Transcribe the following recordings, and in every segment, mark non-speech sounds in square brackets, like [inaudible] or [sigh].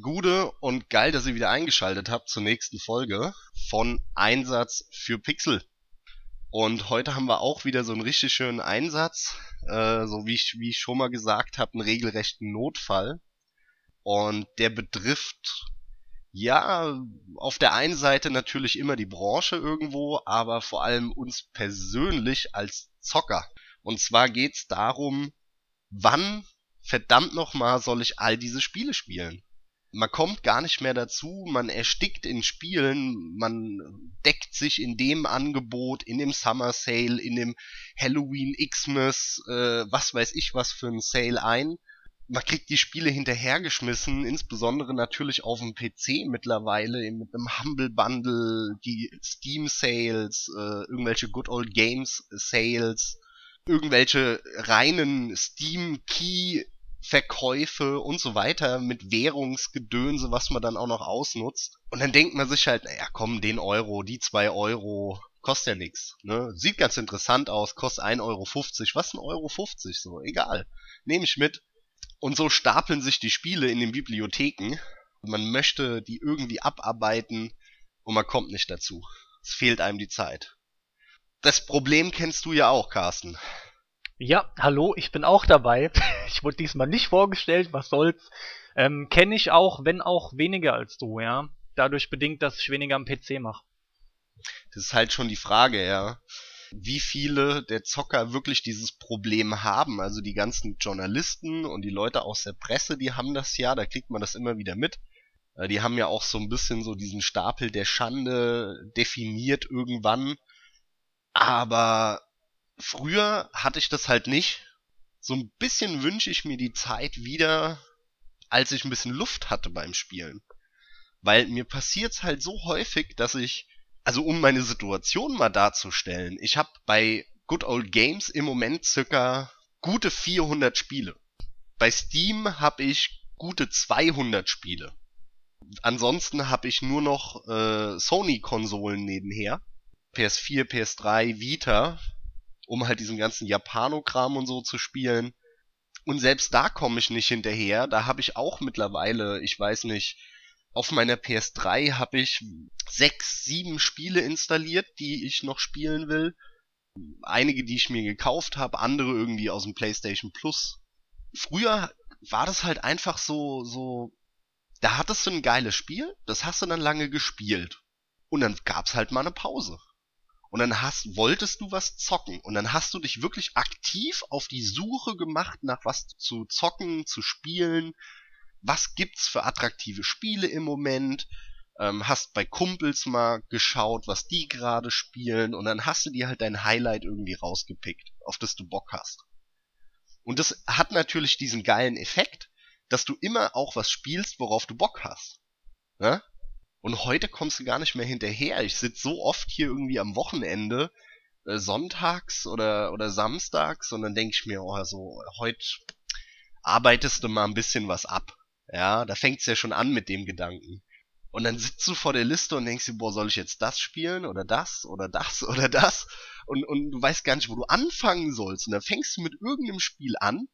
Gude und geil, dass ihr wieder eingeschaltet habt zur nächsten Folge von Einsatz für Pixel. Und heute haben wir auch wieder so einen richtig schönen Einsatz, äh, so wie ich, wie ich schon mal gesagt habe, einen regelrechten Notfall. Und der betrifft, ja, auf der einen Seite natürlich immer die Branche irgendwo, aber vor allem uns persönlich als Zocker. Und zwar geht's darum, wann verdammt nochmal soll ich all diese Spiele spielen? Man kommt gar nicht mehr dazu, man erstickt in Spielen, man deckt sich in dem Angebot, in dem Summer Sale, in dem Halloween Xmas, äh, was weiß ich was für ein Sale ein. Man kriegt die Spiele hinterhergeschmissen, insbesondere natürlich auf dem PC mittlerweile mit einem Humble Bundle, die Steam Sales, äh, irgendwelche Good Old Games Sales, irgendwelche reinen Steam Key Verkäufe und so weiter mit Währungsgedönse, was man dann auch noch ausnutzt. Und dann denkt man sich halt, naja, komm, den Euro, die zwei Euro, kostet ja nix. Ne? Sieht ganz interessant aus, kostet 1,50 Euro. Was ein Euro 50? So, egal. Nehme ich mit. Und so stapeln sich die Spiele in den Bibliotheken. Man möchte die irgendwie abarbeiten und man kommt nicht dazu. Es fehlt einem die Zeit. Das Problem kennst du ja auch, Carsten. Ja, hallo, ich bin auch dabei. [laughs] Ich wurde diesmal nicht vorgestellt, was soll's. Ähm, Kenne ich auch, wenn auch weniger als du, ja. Dadurch bedingt, dass ich weniger am PC mache. Das ist halt schon die Frage, ja. Wie viele der Zocker wirklich dieses Problem haben. Also die ganzen Journalisten und die Leute aus der Presse, die haben das ja, da kriegt man das immer wieder mit. Äh, die haben ja auch so ein bisschen so diesen Stapel der Schande definiert irgendwann. Aber früher hatte ich das halt nicht. So ein bisschen wünsche ich mir die Zeit wieder, als ich ein bisschen Luft hatte beim Spielen. Weil mir passiert's halt so häufig, dass ich, also um meine Situation mal darzustellen, ich habe bei Good Old Games im Moment circa gute 400 Spiele. Bei Steam habe ich gute 200 Spiele. Ansonsten habe ich nur noch äh, Sony-Konsolen nebenher. PS4, PS3, Vita, um halt diesen ganzen Japanokram und so zu spielen. Und selbst da komme ich nicht hinterher. Da habe ich auch mittlerweile, ich weiß nicht, auf meiner PS3 habe ich sechs, sieben Spiele installiert, die ich noch spielen will. Einige, die ich mir gekauft habe, andere irgendwie aus dem PlayStation Plus. Früher war das halt einfach so, so, da hattest du ein geiles Spiel, das hast du dann lange gespielt. Und dann gab's halt mal eine Pause und dann hast, wolltest du was zocken und dann hast du dich wirklich aktiv auf die Suche gemacht nach was zu zocken, zu spielen. Was gibt's für attraktive Spiele im Moment? Ähm, hast bei Kumpels mal geschaut, was die gerade spielen und dann hast du dir halt dein Highlight irgendwie rausgepickt, auf das du Bock hast. Und das hat natürlich diesen geilen Effekt, dass du immer auch was spielst, worauf du Bock hast. Ja? Und heute kommst du gar nicht mehr hinterher. Ich sitze so oft hier irgendwie am Wochenende, äh, sonntags oder, oder samstags, und dann denke ich mir, oh, so, heute arbeitest du mal ein bisschen was ab. Ja, da fängt's ja schon an mit dem Gedanken. Und dann sitzt du vor der Liste und denkst dir, boah, soll ich jetzt das spielen oder das oder das [laughs] oder das? Und, und du weißt gar nicht, wo du anfangen sollst. Und dann fängst du mit irgendeinem Spiel an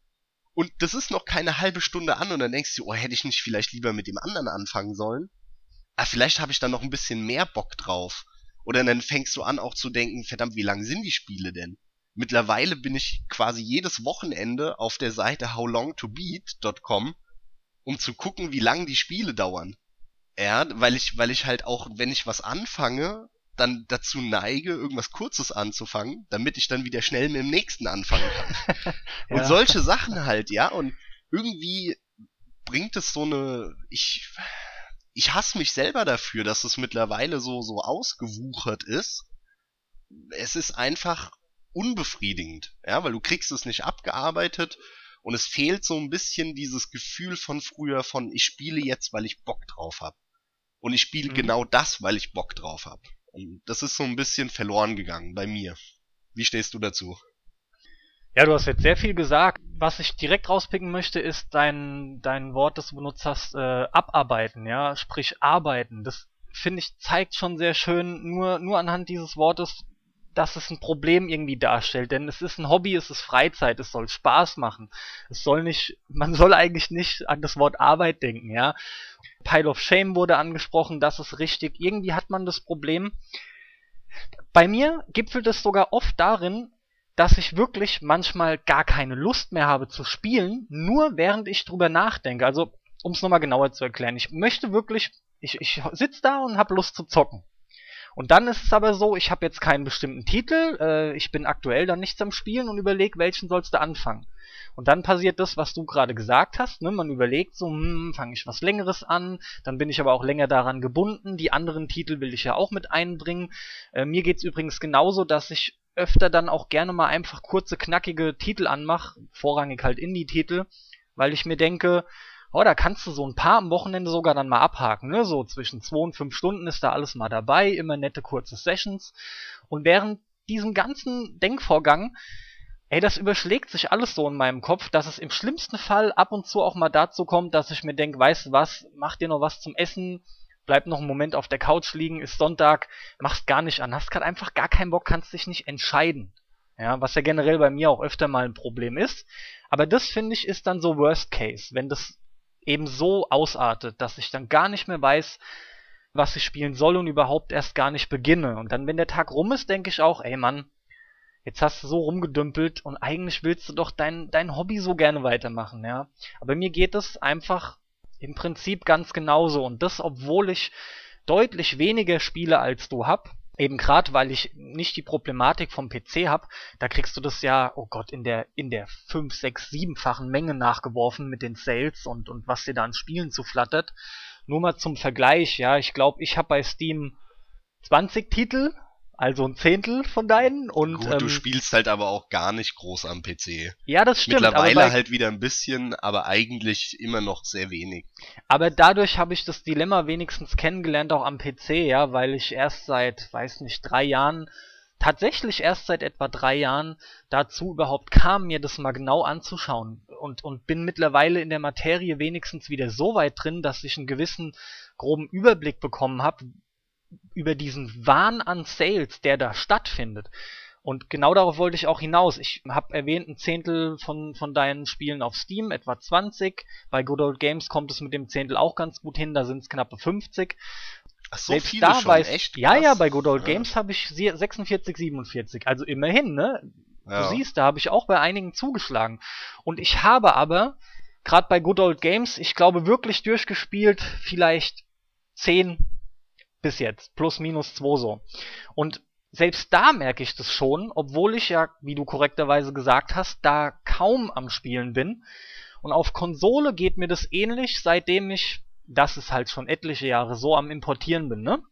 und das ist noch keine halbe Stunde an und dann denkst du, oh, hätte ich nicht vielleicht lieber mit dem anderen anfangen sollen? Ah, vielleicht habe ich da noch ein bisschen mehr Bock drauf. Oder dann fängst du an auch zu denken, verdammt, wie lang sind die Spiele denn? Mittlerweile bin ich quasi jedes Wochenende auf der Seite howlongtobeat.com, um zu gucken, wie lang die Spiele dauern. Ja, weil ich, weil ich halt auch, wenn ich was anfange, dann dazu neige, irgendwas Kurzes anzufangen, damit ich dann wieder schnell mit dem nächsten anfangen kann. [laughs] ja. Und solche Sachen halt, ja, und irgendwie bringt es so eine, ich, ich hasse mich selber dafür, dass es mittlerweile so, so ausgewuchert ist. Es ist einfach unbefriedigend, ja, weil du kriegst es nicht abgearbeitet und es fehlt so ein bisschen dieses Gefühl von früher von ich spiele jetzt, weil ich Bock drauf hab. Und ich spiele mhm. genau das, weil ich Bock drauf hab. Und das ist so ein bisschen verloren gegangen bei mir. Wie stehst du dazu? Ja, du hast jetzt sehr viel gesagt. Was ich direkt rauspicken möchte, ist dein, dein Wort, das du benutzt hast, äh, abarbeiten, ja, sprich arbeiten. Das finde ich zeigt schon sehr schön, nur, nur anhand dieses Wortes, dass es ein Problem irgendwie darstellt, denn es ist ein Hobby, es ist Freizeit, es soll Spaß machen. Es soll nicht, [laughs] man soll eigentlich nicht an das Wort Arbeit denken, ja. Pile of Shame wurde angesprochen, das ist richtig. Irgendwie hat man das Problem. Bei mir gipfelt es sogar oft darin, dass ich wirklich manchmal gar keine Lust mehr habe zu spielen, nur während ich drüber nachdenke. Also, um es nochmal genauer zu erklären, ich möchte wirklich, ich, ich sitze da und habe Lust zu zocken. Und dann ist es aber so, ich habe jetzt keinen bestimmten Titel, äh, ich bin aktuell dann nichts am Spielen und überlege, welchen sollst du anfangen. Und dann passiert das, was du gerade gesagt hast. Ne? Man überlegt so, hm, fange ich was Längeres an, dann bin ich aber auch länger daran gebunden. Die anderen Titel will ich ja auch mit einbringen. Äh, mir geht's übrigens genauso, dass ich öfter dann auch gerne mal einfach kurze, knackige Titel anmache, vorrangig halt Indie-Titel, weil ich mir denke, oh, da kannst du so ein paar am Wochenende sogar dann mal abhaken, ne? So zwischen zwei und fünf Stunden ist da alles mal dabei, immer nette kurze Sessions. Und während diesem ganzen Denkvorgang, ey, das überschlägt sich alles so in meinem Kopf, dass es im schlimmsten Fall ab und zu auch mal dazu kommt, dass ich mir denke, weißt du was, mach dir noch was zum Essen, bleib noch einen Moment auf der Couch liegen, ist Sonntag, machst gar nicht an, hast gerade einfach gar keinen Bock, kannst dich nicht entscheiden. Ja, was ja generell bei mir auch öfter mal ein Problem ist. Aber das finde ich ist dann so Worst Case, wenn das eben so ausartet, dass ich dann gar nicht mehr weiß, was ich spielen soll und überhaupt erst gar nicht beginne. Und dann, wenn der Tag rum ist, denke ich auch, ey Mann, jetzt hast du so rumgedümpelt und eigentlich willst du doch dein, dein Hobby so gerne weitermachen, ja. Aber mir geht es einfach im Prinzip ganz genauso. Und das, obwohl ich deutlich weniger Spiele als du hab. Eben gerade, weil ich nicht die Problematik vom PC hab, da kriegst du das ja, oh Gott, in der in der 5, 6, 7-fachen Menge nachgeworfen mit den Sales und, und was dir da an Spielen zuflattert. Nur mal zum Vergleich, ja, ich glaube, ich habe bei Steam 20 Titel also ein Zehntel von deinen. Und, Gut, ähm, du spielst halt aber auch gar nicht groß am PC. Ja, das stimmt. Mittlerweile bei, halt wieder ein bisschen, aber eigentlich immer noch sehr wenig. Aber dadurch habe ich das Dilemma wenigstens kennengelernt, auch am PC, ja, weil ich erst seit, weiß nicht, drei Jahren, tatsächlich erst seit etwa drei Jahren dazu überhaupt kam, mir das mal genau anzuschauen. Und, und bin mittlerweile in der Materie wenigstens wieder so weit drin, dass ich einen gewissen groben Überblick bekommen habe, über diesen Wahn an Sales, der da stattfindet. Und genau darauf wollte ich auch hinaus. Ich habe erwähnt, ein Zehntel von, von deinen Spielen auf Steam, etwa 20. Bei Good Old Games kommt es mit dem Zehntel auch ganz gut hin, da sind es knappe 50. Ach so, Selbst viele da schon, weiß, echt? Ja, ja, bei Good Old ja. Games habe ich 46, 47. Also immerhin, ne? Ja. Du siehst, da habe ich auch bei einigen zugeschlagen. Und ich habe aber, gerade bei Good Old Games, ich glaube wirklich durchgespielt, vielleicht 10, bis jetzt. Plus, minus 2 so. Und selbst da merke ich das schon, obwohl ich ja, wie du korrekterweise gesagt hast, da kaum am Spielen bin. Und auf Konsole geht mir das ähnlich, seitdem ich, das ist halt schon etliche Jahre so am Importieren bin, ne?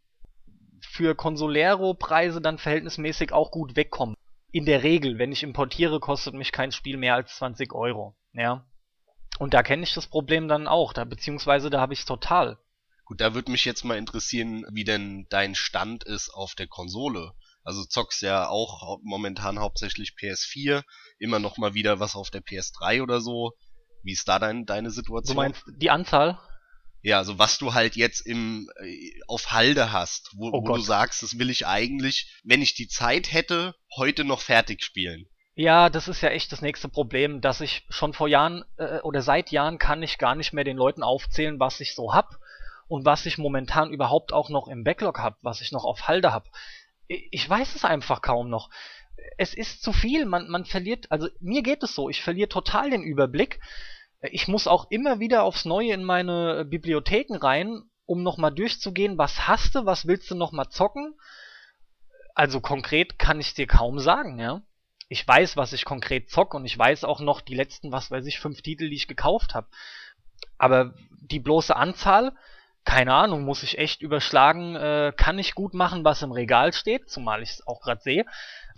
Für Consolero-Preise dann verhältnismäßig auch gut wegkommen. In der Regel, wenn ich importiere, kostet mich kein Spiel mehr als 20 Euro, ja? Und da kenne ich das Problem dann auch, da, beziehungsweise da habe ich es total. Gut, da würde mich jetzt mal interessieren, wie denn dein Stand ist auf der Konsole. Also zockst ja auch momentan hauptsächlich PS4, immer noch mal wieder was auf der PS3 oder so. Wie ist da dein, deine Situation? Du meinst die Anzahl? Ja, also was du halt jetzt im äh, auf Halde hast, wo, oh wo du sagst, das will ich eigentlich, wenn ich die Zeit hätte, heute noch fertig spielen. Ja, das ist ja echt das nächste Problem, dass ich schon vor Jahren äh, oder seit Jahren kann ich gar nicht mehr den Leuten aufzählen, was ich so hab und was ich momentan überhaupt auch noch im Backlog habe, was ich noch auf Halde habe. Ich weiß es einfach kaum noch. Es ist zu viel, man, man verliert, also mir geht es so, ich verliere total den Überblick. Ich muss auch immer wieder aufs Neue in meine Bibliotheken rein, um nochmal durchzugehen, was hast du, was willst du nochmal zocken. Also konkret kann ich dir kaum sagen, ja. Ich weiß, was ich konkret zock und ich weiß auch noch die letzten, was weiß ich, fünf Titel, die ich gekauft habe. Aber die bloße Anzahl, keine Ahnung, muss ich echt überschlagen, äh, kann ich gut machen, was im Regal steht, zumal ich es auch gerade sehe.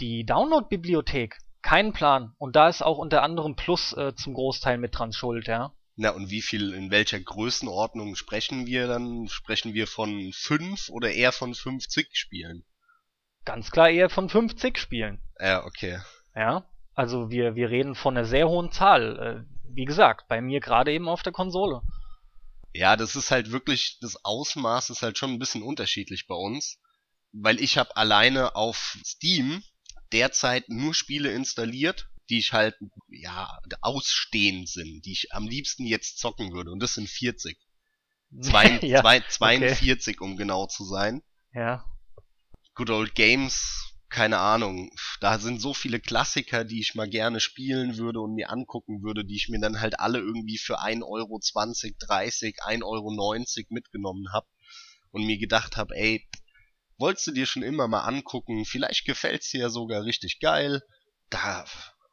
Die Download-Bibliothek, kein Plan. Und da ist auch unter anderem Plus äh, zum Großteil mit dran schuld, ja. Na, und wie viel, in welcher Größenordnung sprechen wir dann? Sprechen wir von 5 oder eher von 50 Spielen? Ganz klar eher von 50 Spielen. Ja, okay. Ja, also wir, wir reden von einer sehr hohen Zahl. Äh, wie gesagt, bei mir gerade eben auf der Konsole. Ja, das ist halt wirklich, das Ausmaß ist halt schon ein bisschen unterschiedlich bei uns. Weil ich habe alleine auf Steam derzeit nur Spiele installiert, die ich halt, ja, ausstehend sind, die ich am liebsten jetzt zocken würde. Und das sind 40. [laughs] Zwei, ja, zwei, 42, um genau zu sein. Ja. Good Old Games, keine Ahnung. Da sind so viele Klassiker, die ich mal gerne spielen würde und mir angucken würde, die ich mir dann halt alle irgendwie für 1 Euro 20, 30, 1 Euro 90 mitgenommen hab und mir gedacht hab, ey, wolltest du dir schon immer mal angucken, vielleicht gefällt's dir ja sogar richtig geil. Da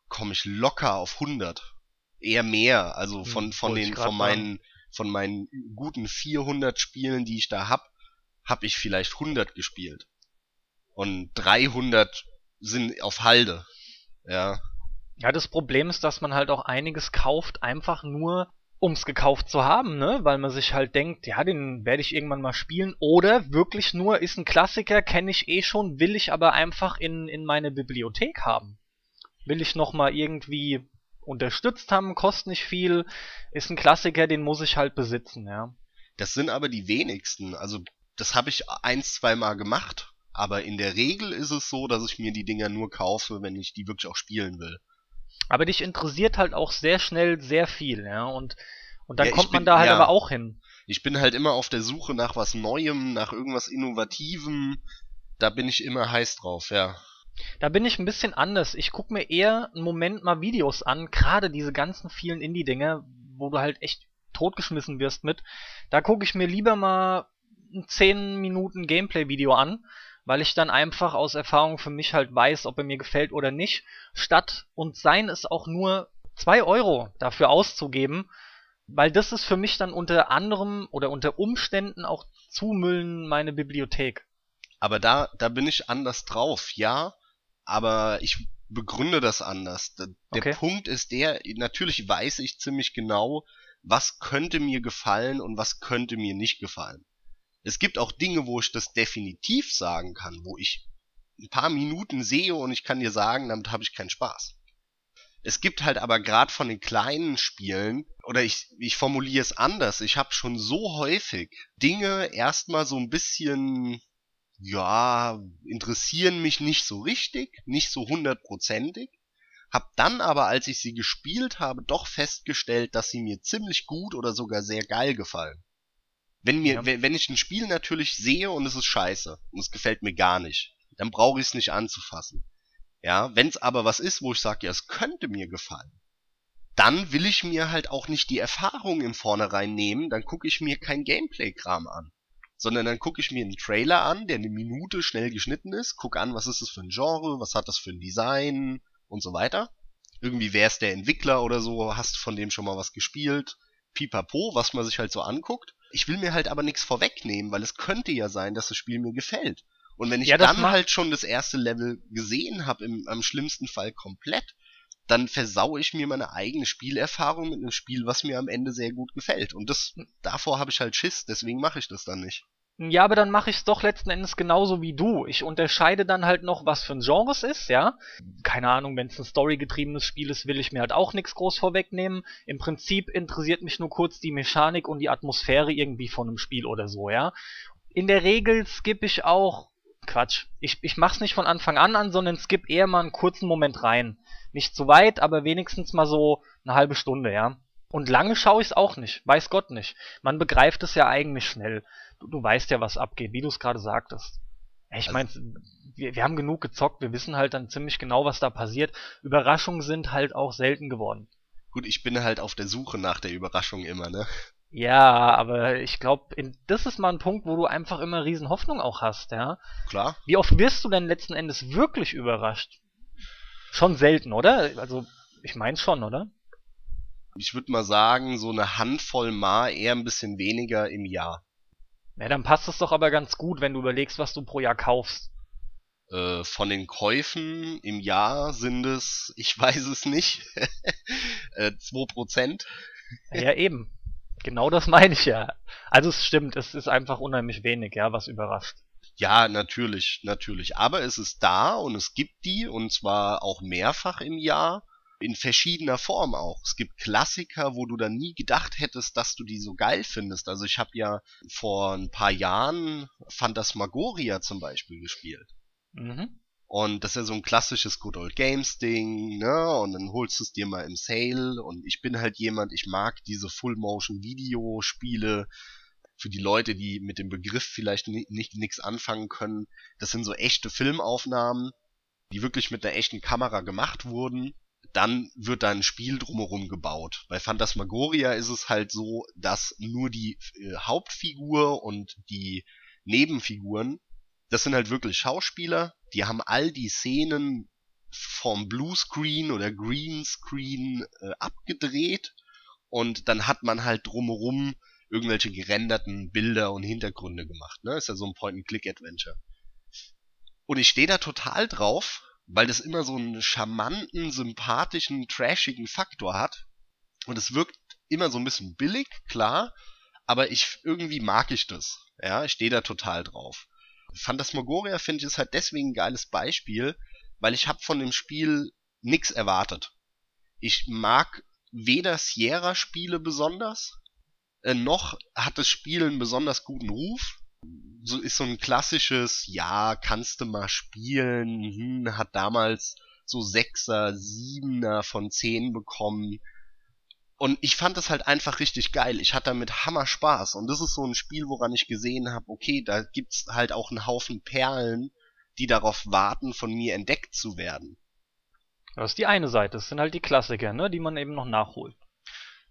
komme ich locker auf 100. Eher mehr, also von, Hm, von wollte ich den, von meinen, von meinen guten 400 Spielen, die ich da hab, hab ich vielleicht 100 gespielt. Und 300 sind auf Halde. Ja. Ja, das Problem ist, dass man halt auch einiges kauft, einfach nur ums gekauft zu haben, ne? Weil man sich halt denkt, ja, den werde ich irgendwann mal spielen. Oder wirklich nur, ist ein Klassiker, kenne ich eh schon, will ich aber einfach in, in meine Bibliothek haben. Will ich nochmal irgendwie unterstützt haben, kostet nicht viel, ist ein Klassiker, den muss ich halt besitzen, ja. Das sind aber die wenigsten. Also, das habe ich ein, zwei Mal gemacht. Aber in der Regel ist es so, dass ich mir die Dinger nur kaufe, wenn ich die wirklich auch spielen will. Aber dich interessiert halt auch sehr schnell sehr viel, ja. Und, und dann Ja, kommt man bin- da halt ja. aber auch hin. Ich bin halt immer auf der Suche nach was Neuem, nach irgendwas Innovativem. Da bin ich immer heiß drauf, ja. Da bin ich ein bisschen anders. Ich guck mir eher einen Moment mal Videos an, gerade diese ganzen vielen Indie-Dinger, wo du halt echt totgeschmissen wirst mit. Da gucke ich mir lieber mal ein 10 Minuten Gameplay-Video an, weil ich dann einfach aus Erfahrung für mich halt weiß, ob er mir gefällt oder nicht, statt und seien es auch nur 2 Euro dafür auszugeben, weil das ist für mich dann unter anderem oder unter Umständen auch Zumüllen meine Bibliothek. Aber da, da bin ich anders drauf, ja. Aber ich begründe das anders. Der Okay. Punkt ist der, natürlich weiß ich ziemlich genau, was könnte mir gefallen und was könnte mir nicht gefallen. Es gibt auch Dinge, wo ich das definitiv sagen kann, wo ich ein paar Minuten sehe und ich kann dir sagen, damit habe ich keinen Spaß. Es gibt halt aber gerade von den kleinen Spielen, oder ich, ich formuliere es anders, ich habe schon so häufig Dinge erstmal so ein bisschen, ja, interessieren mich nicht so richtig, nicht so hundertprozentig, hab dann aber, als ich sie gespielt habe, doch festgestellt, dass sie mir ziemlich gut oder sogar sehr geil gefallen. Wenn mir, Ja. wenn, wenn ich ein Spiel natürlich sehe und es ist scheiße und es gefällt mir gar nicht, dann brauche ich es nicht anzufassen. Ja, wenn es aber was ist, wo ich sage, ja, es könnte mir gefallen, dann will ich mir halt auch nicht die Erfahrung im Vornherein nehmen, dann gucke ich mir kein Gameplay-Kram an. Sondern dann gucke ich mir einen Trailer an, der eine Minute schnell geschnitten ist, gucke an, was ist das für ein Genre, was hat das für ein Design und so weiter. Irgendwie wer ist der Entwickler oder so, hast von dem schon mal was gespielt, pipapo, was man sich halt so anguckt. Ich will mir halt aber nichts vorwegnehmen, weil es könnte ja sein, dass das Spiel mir gefällt. Und wenn ich Ja, dann halt schon das erste Level gesehen habe, im am schlimmsten Fall komplett, dann versau ich mir meine eigene Spielerfahrung mit einem Spiel, was mir am Ende sehr gut gefällt. Und das davor habe ich halt Schiss, deswegen mache ich das dann nicht. Ja, aber dann mache ich es doch letzten Endes genauso wie du. Ich unterscheide dann halt noch, was für ein Genre es ist, ja. Keine Ahnung, wenn es ein storygetriebenes Spiel ist, will ich mir halt auch nichts groß vorwegnehmen. Im Prinzip interessiert mich nur kurz die Mechanik und die Atmosphäre irgendwie von einem Spiel oder so, ja. In der Regel skippe ich auch Quatsch. Ich, ich mach's nicht von Anfang an an, sondern skip eher mal einen kurzen Moment rein. Nicht zu weit, aber wenigstens mal so eine halbe Stunde, ja. Und lange schaue ich's auch nicht, weiß Gott nicht. Man begreift es ja eigentlich schnell. Du, du weißt ja, was abgeht, wie du es gerade sagtest. Ich Also- meine, wir, wir haben genug gezockt, wir wissen halt dann ziemlich genau, was da passiert. Überraschungen sind halt auch selten geworden. Gut, ich bin halt auf der Suche nach der Überraschung immer, ne? Ja, aber ich glaube, das ist mal ein Punkt, wo du einfach immer riesen Hoffnung auch hast, ja. Klar. Wie oft wirst du denn letzten Endes wirklich überrascht? Schon selten, oder? Also, ich meine schon, oder? Ich würde mal sagen, so eine Handvoll Mal eher ein bisschen weniger im Jahr. Ja, dann passt es doch aber ganz gut, wenn du überlegst, was du pro Jahr kaufst. Äh, von den Käufen im Jahr sind es, [laughs] ich weiß es nicht, [laughs] äh, 2%. Ja, eben. Genau das meine ich ja. Also es stimmt, es ist einfach unheimlich wenig, ja, was überrascht. Ja, natürlich, natürlich. Aber es ist da und es gibt die und zwar auch mehrfach im Jahr. In verschiedener Form auch. Es gibt Klassiker, wo du dann nie gedacht hättest, dass du die so geil findest. Also ich habe ja vor ein paar Jahren Phantasmagoria zum Beispiel gespielt. Mhm. Und das ist ja so ein klassisches Good Old Games Ding, ne? Und dann holst du es dir mal im Sale. Und ich bin halt jemand, ich mag diese Full-Motion-Video-Spiele. Für die Leute, die mit dem Begriff vielleicht nicht, nicht nichts anfangen können, das sind so echte Filmaufnahmen, die wirklich mit einer echten Kamera gemacht wurden. Dann wird da ein Spiel drumherum gebaut. Bei Phantasmagoria ist es halt so, dass nur die äh, Hauptfigur und die Nebenfiguren, das sind halt wirklich Schauspieler, die haben all die Szenen vom Bluescreen oder Greenscreen äh, abgedreht und dann hat man halt drumherum irgendwelche gerenderten Bilder und Hintergründe gemacht. Ne? Ist ja so ein Point-and-Click-Adventure. Und ich stehe da total drauf, weil das immer so einen charmanten, sympathischen, trashigen Faktor hat. Und es wirkt immer so ein bisschen billig, klar, aber ich irgendwie mag ich das. Ja, ich stehe da total drauf. Phantasmagoria finde ich ist halt deswegen ein geiles Beispiel, weil ich habe von dem Spiel nix erwartet. Ich mag weder Sierra-Spiele besonders, äh, noch hat das Spiel einen besonders guten Ruf. So ist so ein klassisches, ja, kannst du mal spielen, hm, hat damals so Sechser, Siebener von zehn bekommen. Und ich fand das halt einfach richtig geil. Ich hatte damit Hammer Spaß. Und das ist so ein Spiel, woran ich gesehen habe, okay, da gibt's halt auch einen Haufen Perlen, die darauf warten, von mir entdeckt zu werden. Das ist die eine Seite. Das sind halt die Klassiker, ne, die man eben noch nachholt.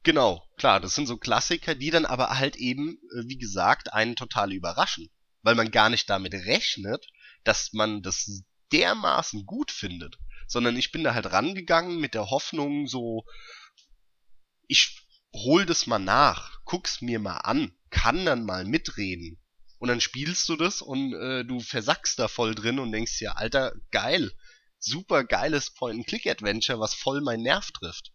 Genau, klar, das sind so Klassiker, die dann aber halt eben, äh, wie gesagt, einen total überraschen. Weil man gar nicht damit rechnet, dass man das dermaßen gut findet. Sondern ich bin da halt rangegangen mit der Hoffnung so, ich hol das mal nach, guck's mir mal an, kann dann mal mitreden. Und dann spielst du das und äh, du versackst da voll drin und denkst dir, Alter, geil, super geiles Point-and-Click-Adventure, was voll meinen Nerv trifft.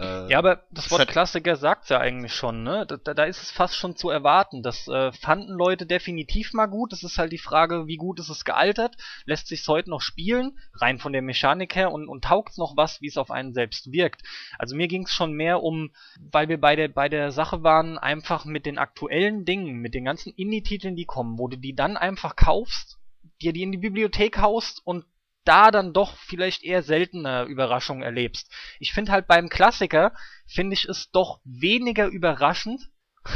Äh, ja, aber das Wort Klassiker sagt's ja eigentlich schon, ne? Da, da ist es fast schon zu erwarten. Das äh, fanden Leute definitiv mal gut. Es ist halt die Frage, wie gut ist es gealtert? Lässt sich's heute noch spielen? Rein von der Mechanik her und, und taugt's noch was, wie es auf einen selbst wirkt? Also mir ging's schon mehr um, weil wir bei der, bei der Sache waren, einfach mit den aktuellen Dingen, mit den ganzen Indie-Titeln, die kommen, wo du die dann einfach kaufst, dir die in die Bibliothek haust und da dann doch vielleicht eher seltene Überraschungen erlebst. Ich finde halt beim Klassiker, finde ich es doch weniger überraschend, [laughs]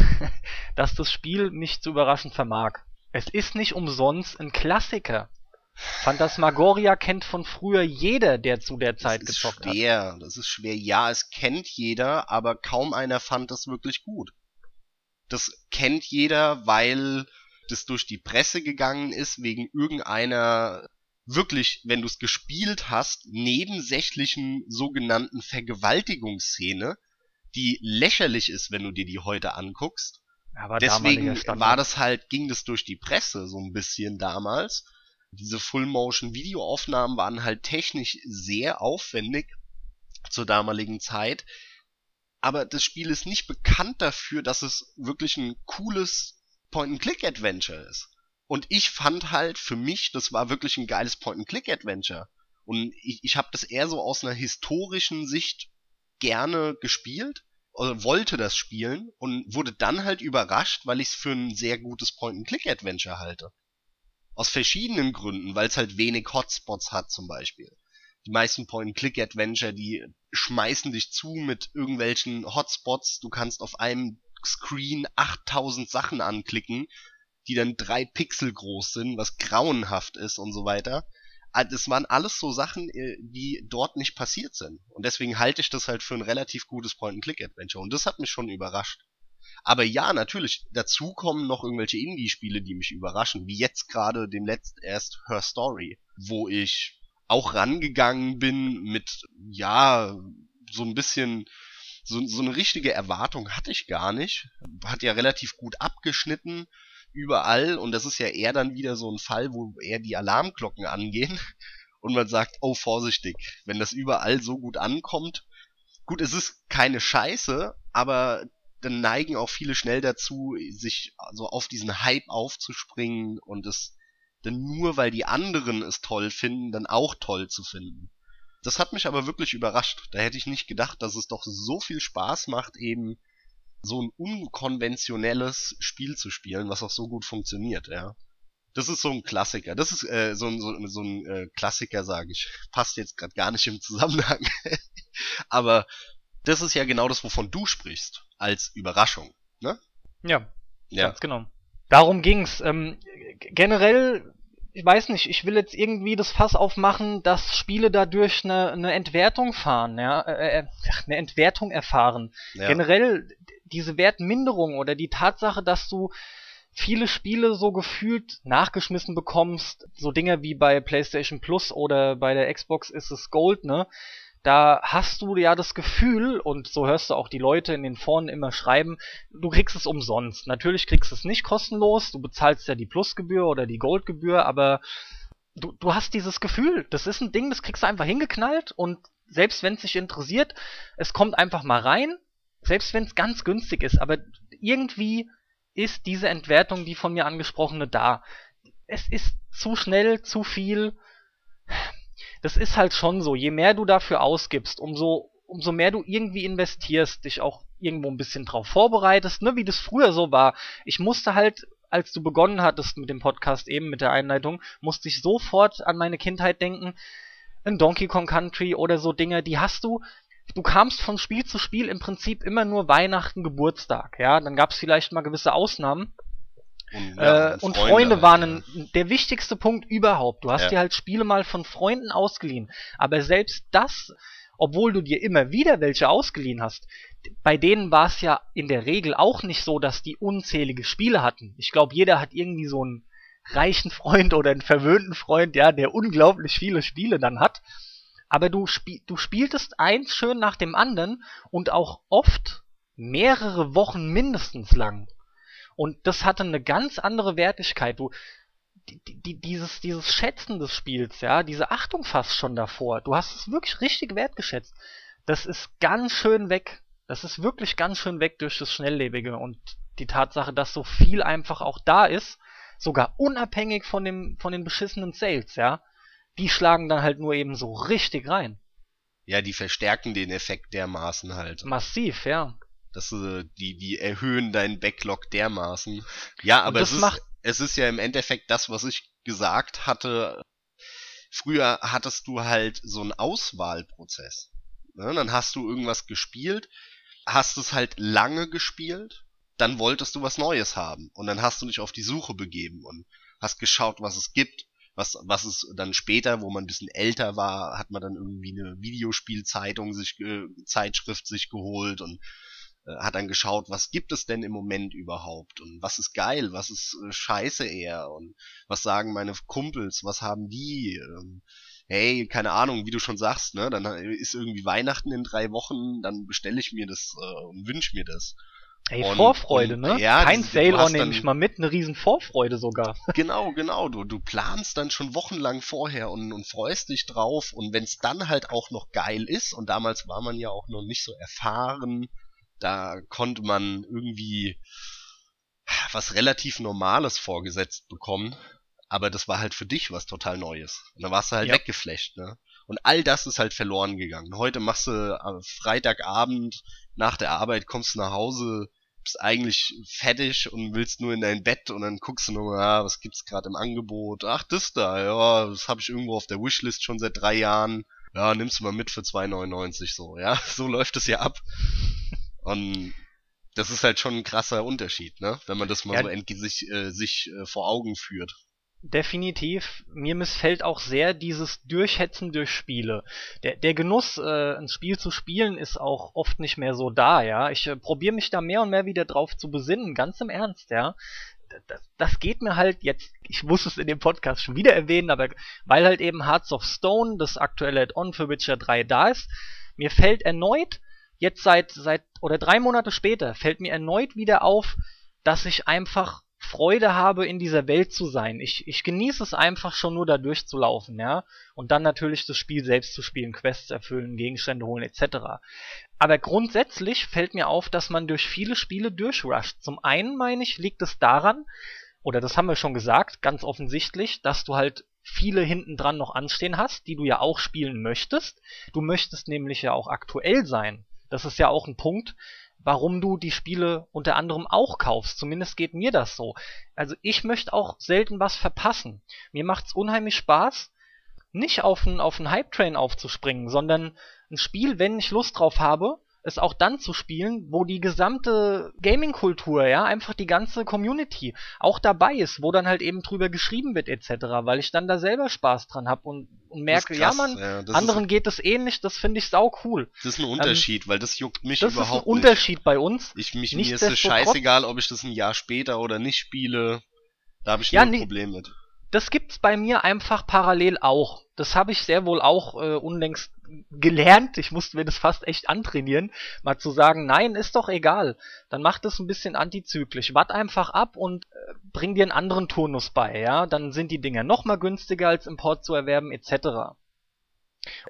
dass das Spiel mich zu überraschen vermag. Es ist nicht umsonst ein Klassiker. Phantasmagoria kennt von früher jeder, der zu der Zeit das ist gezockt schwer, hat. Das ist schwer. Ja, es kennt jeder, aber kaum einer fand das wirklich gut. Das kennt jeder, weil das durch die Presse gegangen ist, wegen irgendeiner wirklich, wenn du es gespielt hast, nebensächlichen sogenannten Vergewaltigungsszene, die lächerlich ist, wenn du dir die heute anguckst. Aber Deswegen war das halt, ging das durch die Presse so ein bisschen damals. Diese Full-Motion-Videoaufnahmen waren halt technisch sehr aufwendig zur damaligen Zeit. Aber das Spiel ist nicht bekannt dafür, dass es wirklich ein cooles Point-and-Click-Adventure ist. Und ich fand halt für mich, das war wirklich ein geiles Point-and-Click-Adventure. Und ich, ich habe das eher so aus einer historischen Sicht gerne gespielt, oder wollte das spielen und wurde dann halt überrascht, weil ich es für ein sehr gutes Point-and-Click-Adventure halte. Aus verschiedenen Gründen, weil es halt wenig Hotspots hat zum Beispiel. Die meisten Point-and-Click-Adventure, die schmeißen dich zu mit irgendwelchen Hotspots. Du kannst auf einem Screen 8000 Sachen anklicken die dann drei Pixel groß sind, was grauenhaft ist und so weiter. Das waren alles so Sachen, äh, die dort nicht passiert sind. Und deswegen halte ich das halt für ein relativ gutes Point-and-Click-Adventure. Und das hat mich schon überrascht. Aber ja, natürlich, dazu kommen noch irgendwelche Indie-Spiele, die mich überraschen, wie jetzt gerade dem letzt erst Her Story, wo ich auch rangegangen bin mit, ja, so ein bisschen, so, so eine richtige Erwartung hatte ich gar nicht. Hat ja relativ gut abgeschnitten überall und das ist ja eher dann wieder so ein Fall, wo eher die Alarmglocken angehen [laughs] und man sagt, oh vorsichtig, wenn das überall so gut ankommt. Gut, es ist keine Scheiße, aber dann neigen auch viele schnell dazu, sich so auf diesen Hype aufzuspringen und es dann nur weil die anderen es toll finden, dann auch toll zu finden. Das hat mich aber wirklich überrascht. Da hätte ich nicht gedacht, dass es doch so viel Spaß macht, eben so ein unkonventionelles Spiel zu spielen, was auch so gut funktioniert, ja. Das ist so ein Klassiker. Das ist äh, so, so, so ein äh, Klassiker, sage ich. Passt jetzt gerade gar nicht im Zusammenhang. [laughs] Aber das ist ja genau das, wovon du sprichst, als Überraschung, ne? Ja, ja. ganz genau. Darum ging's. Ähm, generell, ich weiß nicht, ich will jetzt irgendwie das Fass aufmachen, dass Spiele dadurch eine, eine Entwertung fahren, ja, äh, äh eine Entwertung erfahren. Ja. Generell diese Wertminderung oder die Tatsache, dass du viele Spiele so gefühlt nachgeschmissen bekommst, so Dinge wie bei PlayStation Plus oder bei der Xbox ist es Gold, ne? Da hast du ja das Gefühl, und so hörst du auch die Leute in den Foren immer schreiben, du kriegst es umsonst. Natürlich kriegst du es nicht kostenlos, du bezahlst ja die Plusgebühr oder die Goldgebühr, aber du, du hast dieses Gefühl, das ist ein Ding, das kriegst du einfach hingeknallt und selbst wenn es dich interessiert, es kommt einfach mal rein, selbst wenn es ganz günstig ist, aber irgendwie ist diese Entwertung, die von mir angesprochene, da. Es ist zu schnell, zu viel. Das ist halt schon so. Je mehr du dafür ausgibst, umso, umso mehr du irgendwie investierst, dich auch irgendwo ein bisschen drauf vorbereitest, ne, wie das früher so war. Ich musste halt, als du begonnen hattest mit dem Podcast eben, mit der Einleitung, musste ich sofort an meine Kindheit denken. In Donkey Kong Country oder so Dinge, die hast du, du kamst von Spiel zu Spiel im Prinzip immer nur Weihnachten, Geburtstag, ja, dann gab es vielleicht mal gewisse Ausnahmen. Und, ja, äh, und Freunde, Freunde, waren ja. der wichtigste Punkt überhaupt. Du hast ja. dir halt Spiele mal von Freunden ausgeliehen. Aber selbst das, obwohl du dir immer wieder welche ausgeliehen hast, bei denen war es ja in der Regel auch nicht so, dass die unzählige Spiele hatten. Ich glaube, jeder hat irgendwie so einen reichen Freund oder einen verwöhnten Freund, ja, der unglaublich viele Spiele dann hat aber du, spiel, du spieltest eins schön nach dem anderen und auch oft mehrere Wochen mindestens lang. Und das hatte eine ganz andere Wertigkeit. Du, die, die, dieses, dieses Schätzen des Spiels, ja, diese Achtung fast schon davor, du hast es wirklich richtig wertgeschätzt. Das ist ganz schön weg. Das ist wirklich ganz schön weg durch das Schnelllebige und die Tatsache, dass so viel einfach auch da ist, sogar unabhängig von dem, von den beschissenen Sales, ja die schlagen dann halt nur eben so richtig rein. Ja, die verstärken den Effekt dermaßen halt. Massiv, ja. Das, äh, die, die erhöhen deinen Backlog dermaßen. Ja, aber es ist, es ist ja im Endeffekt das, was ich gesagt hatte. Früher hattest du halt so einen Auswahlprozess. Ne? Dann hast du irgendwas gespielt, hast es halt lange gespielt, dann wolltest du was Neues haben. Und dann hast du dich auf die Suche begeben und hast geschaut, was es gibt was, was es dann später, wo man ein bisschen älter war, hat man dann irgendwie eine Videospielzeitung sich, äh, Zeitschrift sich geholt und äh, hat dann geschaut, was gibt es denn im Moment überhaupt und was ist geil, was ist äh, scheiße eher und was sagen meine Kumpels, was haben die, ähm, hey, keine Ahnung, wie du schon sagst, ne, dann äh, ist irgendwie Weihnachten in drei Wochen, dann bestelle ich mir das äh, und wünsche mir das. Ey, und, Vorfreude, und, ne? Ja, Kein Sailor nehme ich mal mit, eine riesen Vorfreude sogar. [laughs] Genau, genau. Du, du planst dann schon wochenlang vorher und, und freust dich drauf. Und wenn es dann halt auch noch geil ist, und damals war man ja auch noch nicht so erfahren, da konnte man irgendwie was relativ Normales vorgesetzt bekommen. Aber das war halt für dich was total Neues. Und dann warst du halt ja. weggeflecht, ne? Und all das ist halt verloren gegangen. Heute machst du am Freitagabend nach der Arbeit, kommst du nach Hause, bist eigentlich fertig und willst nur in dein Bett und dann guckst du nur, ah, was gibt's gerade im Angebot? Ach, das da, ja, das habe ich irgendwo auf der Wishlist schon seit drei Jahren. Ja, nimmst du mal mit für 2,99 so, ja, [laughs] so läuft es ja ab. Und das ist halt schon ein krasser Unterschied, ne, wenn man das mal ja. so sich, äh, sich äh, vor Augen führt. Definitiv. Mir missfällt auch sehr dieses Durchhetzen durch Spiele. Der, der Genuss, äh, ein Spiel zu spielen, ist auch oft nicht mehr so da, ja. Ich äh, probiere mich da mehr und mehr wieder drauf zu besinnen, ganz im Ernst, ja. Das, das geht mir halt jetzt, ich muss es in dem Podcast schon wieder erwähnen, aber weil halt eben Hearts of Stone, das aktuelle Add-on für Witcher 3 da ist, mir fällt erneut, jetzt seit, seit, oder drei Monate später, fällt mir erneut wieder auf, dass ich einfach Freude habe, in dieser Welt zu sein. Ich, ich genieße es einfach schon nur da durchzulaufen, ja. Und dann natürlich das Spiel selbst zu spielen, Quests erfüllen, Gegenstände holen, etc. Aber grundsätzlich fällt mir auf, dass man durch viele Spiele durchrusht. Zum einen, meine ich, liegt es daran, oder das haben wir schon gesagt, ganz offensichtlich, dass du halt viele hinten dran noch anstehen hast, die du ja auch spielen möchtest. Du möchtest nämlich ja auch aktuell sein. Das ist ja auch ein Punkt, warum du die Spiele unter anderem auch kaufst. Zumindest geht mir das so. Also ich möchte auch selten was verpassen. Mir macht's unheimlich Spaß, nicht auf einen auf Hype-Train aufzuspringen, sondern ein Spiel, wenn ich Lust drauf habe, es auch dann zu spielen, wo die gesamte Gaming-Kultur, ja, einfach die ganze Community auch dabei ist, wo dann halt eben drüber geschrieben wird etc., weil ich dann da selber Spaß dran habe und, und merke, ja man, ja, anderen ist, geht es ähnlich, das finde ich sau cool. Das ist ein Unterschied, ähm, weil das juckt mich das überhaupt nicht. Das ist ein Unterschied nicht. bei uns. Ich, mich, mir ist es scheißegal, ob ich das ein Jahr später oder nicht spiele. Da habe ich ja, ein Problem mit. Das gibt's bei mir einfach parallel auch. Das habe ich sehr wohl auch äh, unlängst gelernt, ich musste mir das fast echt antrainieren, mal zu sagen, nein, ist doch egal. Dann mach das ein bisschen antizyklisch. Watt einfach ab und äh, bring dir einen anderen Turnus bei, ja. Dann sind die Dinger noch mal günstiger als Import zu erwerben, etc.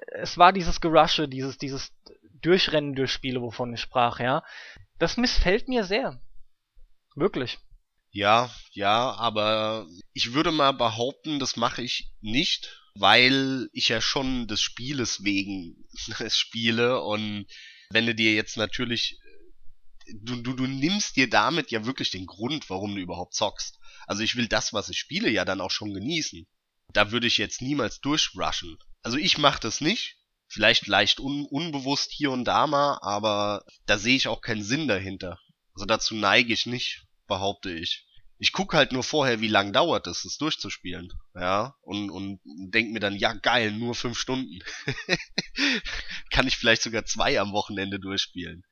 Es war dieses Gerusche, dieses, dieses Durchrennen durch Spiele, wovon ich sprach, ja. Das missfällt mir sehr. Wirklich. Ja, ja, aber ich würde mal behaupten, das mache ich nicht weil ich ja schon des Spieles wegen [laughs] spiele und wenn du dir jetzt natürlich du, du, du nimmst dir damit ja wirklich den Grund, warum du überhaupt zockst. Also ich will das, was ich spiele, ja dann auch schon genießen. Da würde ich jetzt niemals durchrushen. Also ich mache das nicht. Vielleicht leicht un unbewusst hier und da mal, aber da sehe ich auch keinen Sinn dahinter. Also dazu neige ich nicht, behaupte ich ich gucke halt nur vorher, wie lang dauert es, es durchzuspielen. Ja, und, und denk mir dann, ja geil, nur fünf Stunden. [laughs] Kann ich vielleicht sogar zwei am Wochenende durchspielen.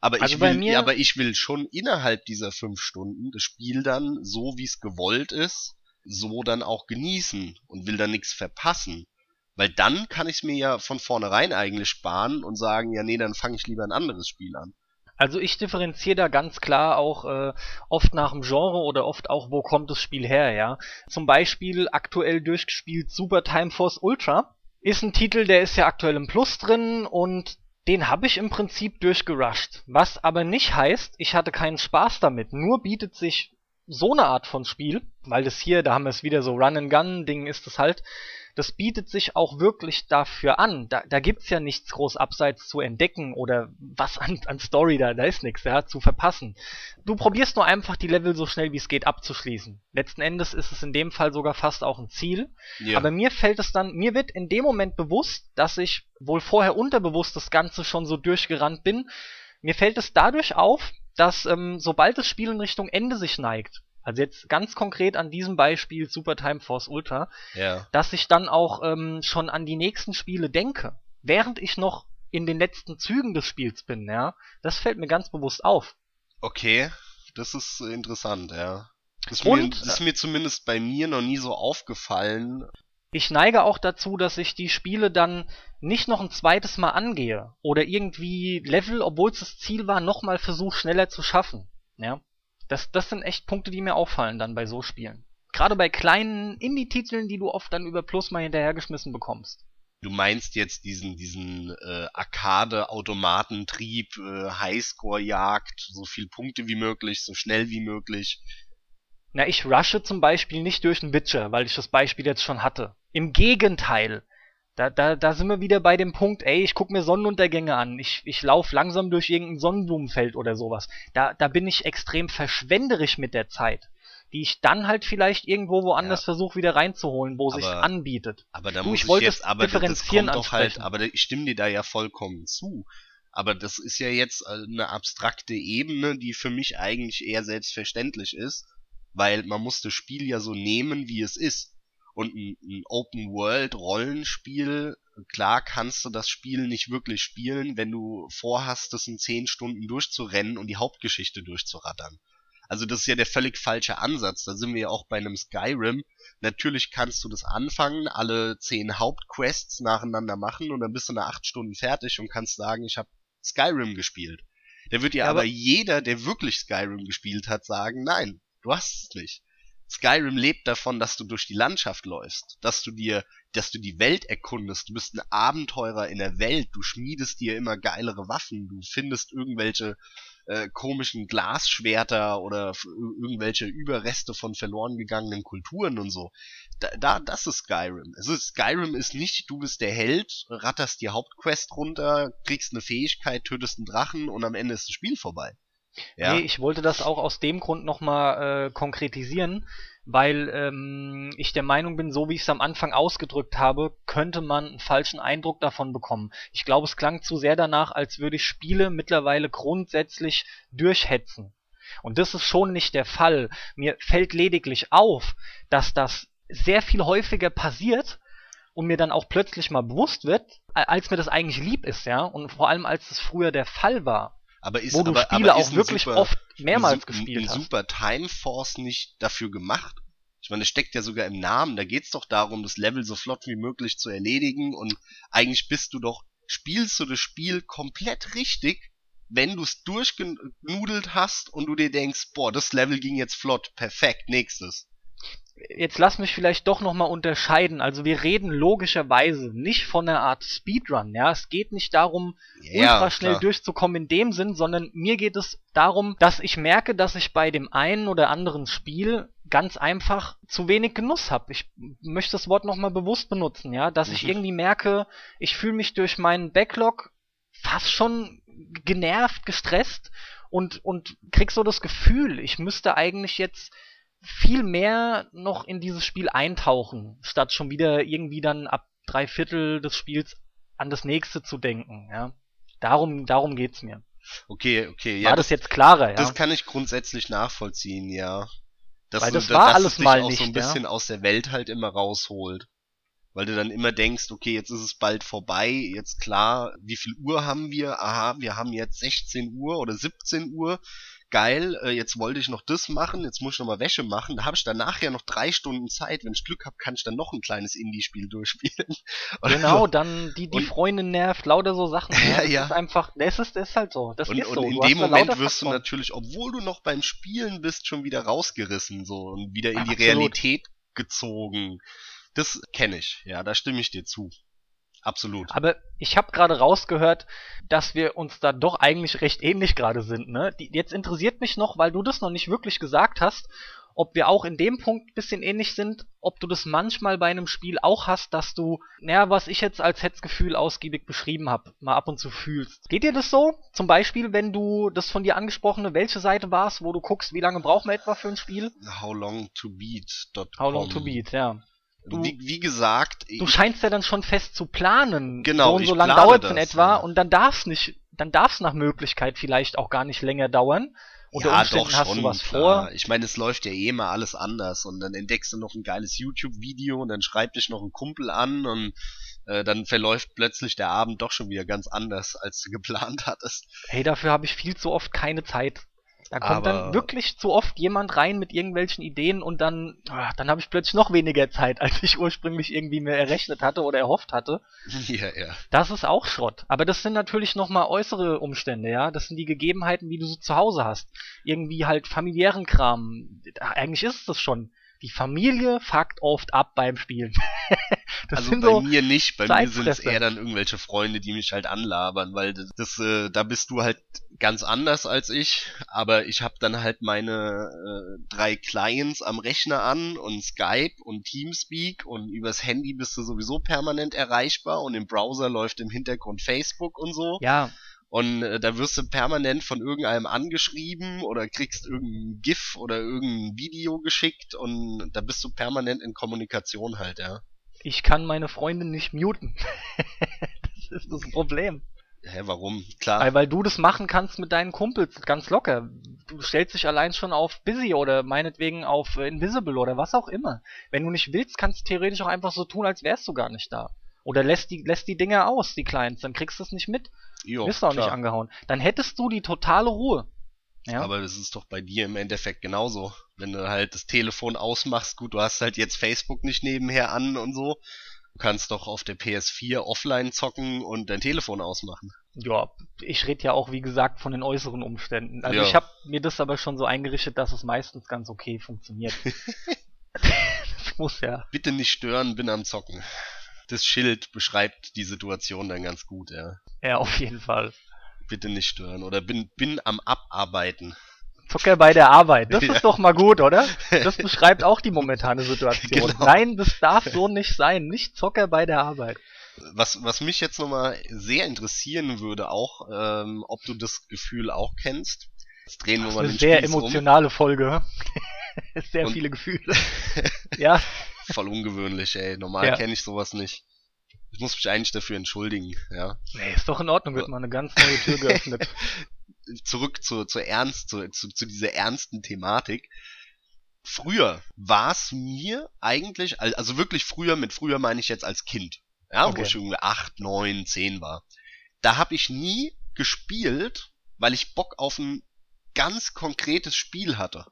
Aber also ich will, mir... aber ich will schon innerhalb dieser fünf Stunden das Spiel dann, so wie es gewollt ist, so dann auch genießen und will dann nichts verpassen. Weil dann kann ich es mir ja von vornherein eigentlich sparen und sagen, ja nee, dann fange ich lieber ein anderes Spiel an. Also ich differenziere da ganz klar auch äh, oft nach dem Genre oder oft auch, wo kommt das Spiel her, ja. Zum Beispiel aktuell durchgespielt Super Time Force Ultra. Ist ein Titel, der ist ja aktuell im Plus drin und den habe ich im Prinzip durchgerusht. Was aber nicht heißt, ich hatte keinen Spaß damit. Nur bietet sich so eine Art von Spiel, weil das hier, da haben wir es wieder so Run-and-Gun-Ding ist es halt, das bietet sich auch wirklich dafür an. Da, da gibt's ja nichts groß abseits zu entdecken oder was an, an Story da, da ist nichts, ja, zu verpassen. Du probierst nur einfach die Level so schnell wie es geht abzuschließen. Letzten Endes ist es in dem Fall sogar fast auch ein Ziel. Ja. Aber mir fällt es dann, mir wird in dem Moment bewusst, dass ich wohl vorher unterbewusst das Ganze schon so durchgerannt bin. Mir fällt es dadurch auf, dass ähm, sobald das Spiel in Richtung Ende sich neigt, also jetzt ganz konkret an diesem Beispiel Super Time Force Ultra, ja. dass ich dann auch ähm, schon an die nächsten Spiele denke, während ich noch in den letzten Zügen des Spiels bin, ja. Das fällt mir ganz bewusst auf. Okay, das ist interessant, ja. Das ist, Und, mir, das ist mir zumindest bei mir noch nie so aufgefallen. Ich neige auch dazu, dass ich die Spiele dann nicht noch ein zweites Mal angehe oder irgendwie Level, obwohl es das Ziel war, nochmal versuche schneller zu schaffen. Ja. Das, das sind echt Punkte, die mir auffallen dann bei so Spielen. Gerade bei kleinen Indie-Titeln, die du oft dann über Plus mal hinterhergeschmissen bekommst. Du meinst jetzt diesen, diesen äh, Arcade-Automatentrieb, äh, Highscore-Jagd, so viel Punkte wie möglich, so schnell wie möglich. Na, ich rushe zum Beispiel nicht durch einen Witcher, weil ich das Beispiel jetzt schon hatte. Im Gegenteil. Da, da, da sind wir wieder bei dem Punkt, ey, ich guck mir Sonnenuntergänge an, ich, ich lauf langsam durch irgendein Sonnenblumenfeld oder sowas. Da, da bin ich extrem verschwenderisch mit der Zeit, die ich dann halt vielleicht irgendwo woanders ja. versuche wieder reinzuholen, wo sich anbietet. Aber da du, muss ich, ich jetzt, aber differenzieren das kommt doch halt, aber ich stimme dir da ja vollkommen zu. Aber das ist ja jetzt eine abstrakte Ebene, die für mich eigentlich eher selbstverständlich ist, weil man muss das Spiel ja so nehmen, wie es ist und ein, ein Open-World-Rollenspiel, klar kannst du das Spiel nicht wirklich spielen, wenn du vorhast, das in 10 Stunden durchzurennen und die Hauptgeschichte durchzurattern. Also das ist ja der völlig falsche Ansatz. Da sind wir ja auch bei einem Skyrim. Natürlich kannst du das anfangen, alle 10 Hauptquests nacheinander machen und dann bist du nach 8 Stunden fertig und kannst sagen, ich habe Skyrim gespielt. Da wird ja, ja aber, aber jeder, der wirklich Skyrim gespielt hat, sagen, nein, du hast es nicht. Skyrim lebt davon, dass du durch die Landschaft läufst, dass du dir, dass du die Welt erkundest. Du bist ein Abenteurer in der Welt. Du schmiedest dir immer geilere Waffen. Du findest irgendwelche äh, komischen Glasschwerter oder irgendwelche Überreste von verloren gegangenen Kulturen und so. Da, da, das ist Skyrim. Also Skyrim ist nicht, du bist der Held, ratterst die Hauptquest runter, kriegst eine Fähigkeit, tötest einen Drachen und am Ende ist das Spiel vorbei. Ja. Nee, ich wollte das auch aus dem Grund nochmal äh, konkretisieren, weil ähm, ich der Meinung bin, so wie ich es am Anfang ausgedrückt habe, könnte man einen falschen Eindruck davon bekommen. Ich glaube, es klang zu sehr danach, als würde ich Spiele mittlerweile grundsätzlich durchhetzen. Und das ist schon nicht der Fall. Mir fällt lediglich auf, dass das sehr viel häufiger passiert und mir dann auch plötzlich mal bewusst wird, als mir das eigentlich lieb ist, ja, und vor allem als es früher der Fall war. Aber ist, wo du aber, Spiele aber auch wirklich super, oft mehrmals ein, gespielt hast. super Time Force nicht dafür gemacht? Ich meine, es steckt ja sogar im Namen. Da geht's doch darum, das Level so flott wie möglich zu erledigen. Und eigentlich bist du doch, spielst du das Spiel komplett richtig, wenn du es durchgenudelt hast und du dir denkst, boah, das Level ging jetzt flott, perfekt, nächstes jetzt lass mich vielleicht doch nochmal unterscheiden. Also wir reden logischerweise nicht von einer Art Speedrun, ja. Es geht nicht darum, ja, ultra schnell klar. durchzukommen in dem Sinn, sondern mir geht es darum, dass ich merke, dass ich bei dem einen oder anderen Spiel ganz einfach zu wenig Genuss habe. Ich möchte das Wort nochmal bewusst benutzen, ja, dass mhm. ich irgendwie merke, ich fühle mich durch meinen Backlog fast schon genervt, gestresst und, und krieg so das Gefühl, ich müsste eigentlich jetzt viel mehr noch in dieses Spiel eintauchen, statt schon wieder irgendwie dann ab drei Viertel des Spiels an das nächste zu denken, ja. Darum, darum geht's mir. Okay, okay, ja. War das, das jetzt klarer, ja? Das kann ich grundsätzlich nachvollziehen, ja. Dass Weil das du, war dass alles dich mal auch nicht, so ein bisschen ja? aus der Welt halt immer rausholt. Weil du dann immer denkst, okay, jetzt ist es bald vorbei, jetzt klar, wie viel Uhr haben wir? Aha, wir haben jetzt 16 Uhr oder 17 Uhr geil, äh, jetzt wollte ich noch das machen, jetzt muss ich noch mal Wäsche machen, da habe ich dann nachher noch drei Stunden Zeit, wenn ich Glück habe, kann ich dann noch ein kleines Indie-Spiel [laughs] durchspielen. genau, so. dann die, die und, Freundin nervt, lauter so Sachen. [laughs] Ja, ja. Das ist einfach, das ist, das ist halt so, das und, ist so. Und in dem Moment wirst du natürlich, obwohl du noch beim Spielen bist, schon wieder rausgerissen so und wieder in Ach, die absolut. Realität gezogen. Das kenne ich, ja, da stimme ich dir zu. Absolut. Aber ich habe gerade rausgehört, dass wir uns da doch eigentlich recht ähnlich gerade sind. Ne? Die, jetzt interessiert mich noch, weil du das noch nicht wirklich gesagt hast, ob wir auch in dem Punkt ein bisschen ähnlich sind, ob du das manchmal bei einem Spiel auch hast, dass du, naja, was ich jetzt als Hetzgefühl ausgiebig beschrieben habe, mal ab und zu fühlst. Geht dir das so? Zum Beispiel, wenn du das von dir angesprochene, welche Seite warst, wo du guckst, wie lange braucht man etwa für ein Spiel? How long to beat. How long to beat, ja. Du, wie, wie, gesagt. Du scheinst ja dann schon fest zu planen. Genau. So und so lange dauert es in etwa ja. und dann darf es nicht, dann darf es nach Möglichkeit vielleicht auch gar nicht länger dauern. Unter ja, Umständen doch hast schon, du was klar. vor. Ich meine, es läuft ja eh mal alles anders und dann entdeckst du noch ein geiles YouTube-Video und dann schreibt dich noch ein Kumpel an und äh, dann verläuft plötzlich der Abend doch schon wieder ganz anders, als du geplant hattest. Hey, dafür habe ich viel zu oft keine Zeit. Da kommt aber dann wirklich zu oft jemand rein mit irgendwelchen Ideen und dann, ach, dann habe ich plötzlich noch weniger Zeit, [laughs] als ich ursprünglich irgendwie mir errechnet hatte oder erhofft hatte. [laughs] Ja, ja. Das ist auch Schrott. Aber das sind natürlich nochmal äußere Umstände, ja. Das sind die Gegebenheiten, wie du so zu Hause hast. Irgendwie halt familiären Kram. Eigentlich ist es das schon die Familie fuckt oft ab beim Spielen. [laughs] also bei so mir nicht, bei mir sind es eher dann irgendwelche Freunde, die mich halt anlabern, weil das, das äh, da bist du halt ganz anders als ich, aber ich habe dann halt meine äh, drei Clients am Rechner an und Skype und Teamspeak und übers Handy bist du sowieso permanent erreichbar und im Browser läuft im Hintergrund Facebook und so. Ja. Und äh, da wirst du permanent von irgendeinem angeschrieben oder kriegst irgendein GIF oder irgendein Video geschickt und da bist du permanent in Kommunikation halt, ja. Ich kann meine Freundin nicht muten. [laughs] das ist das Problem. Hä, warum? Klar. Weil, weil du das machen kannst mit deinen Kumpels ganz locker. Du stellst dich allein schon auf Busy oder meinetwegen auf Invisible oder was auch immer. Wenn du nicht willst, kannst du theoretisch auch einfach so tun, als wärst du gar nicht da. Oder lässt die, lässt die Dinger aus, die Clients, dann kriegst du es nicht mit. Jo, Bist du auch klar. nicht angehauen. Dann hättest du die totale Ruhe. Ja? Aber das ist doch bei dir im Endeffekt genauso. Wenn du halt das Telefon ausmachst, gut, du hast halt jetzt Facebook nicht nebenher an und so. Du kannst doch auf der PS4 offline zocken und dein Telefon ausmachen. Ja, ich rede ja auch, wie gesagt, von den äußeren Umständen. Also ja. ich habe mir das aber schon so eingerichtet, dass es meistens ganz okay funktioniert. [laughs] [laughs] das muss ja. Bitte nicht stören, bin am Zocken. Das Schild beschreibt die Situation dann ganz gut, ja. Ja, auf jeden Fall. Bitte nicht stören. Oder bin, bin am Abarbeiten. Zucker bei der Arbeit. Das [laughs] Ja. ist doch mal gut, oder? Das [laughs] beschreibt auch die momentane Situation. Genau. Nein, das darf so nicht sein. Nicht Zocker bei der Arbeit. Was, was mich jetzt nochmal sehr interessieren würde, auch, ähm, ob du das Gefühl auch kennst. Jetzt drehen wir Das ist mal eine sehr Spieß um. emotionale Folge. [laughs] sehr Und- viele Gefühle. ja, Voll ungewöhnlich, ey. Normal Ja. kenne ich sowas nicht. Ich muss mich eigentlich dafür entschuldigen, ja. nee, ist doch in Ordnung, wird mal eine ganz neue Tür geöffnet. [laughs] Zurück zu, zur Ernst, zu, zu, zu dieser ernsten Thematik. Früher war es mir eigentlich, al- also wirklich früher, mit früher meine ich jetzt als Kind, ja, wo Okay. ich irgendwie acht, neun, zehn war. Da habe ich nie gespielt, weil ich Bock auf ein ganz konkretes Spiel hatte.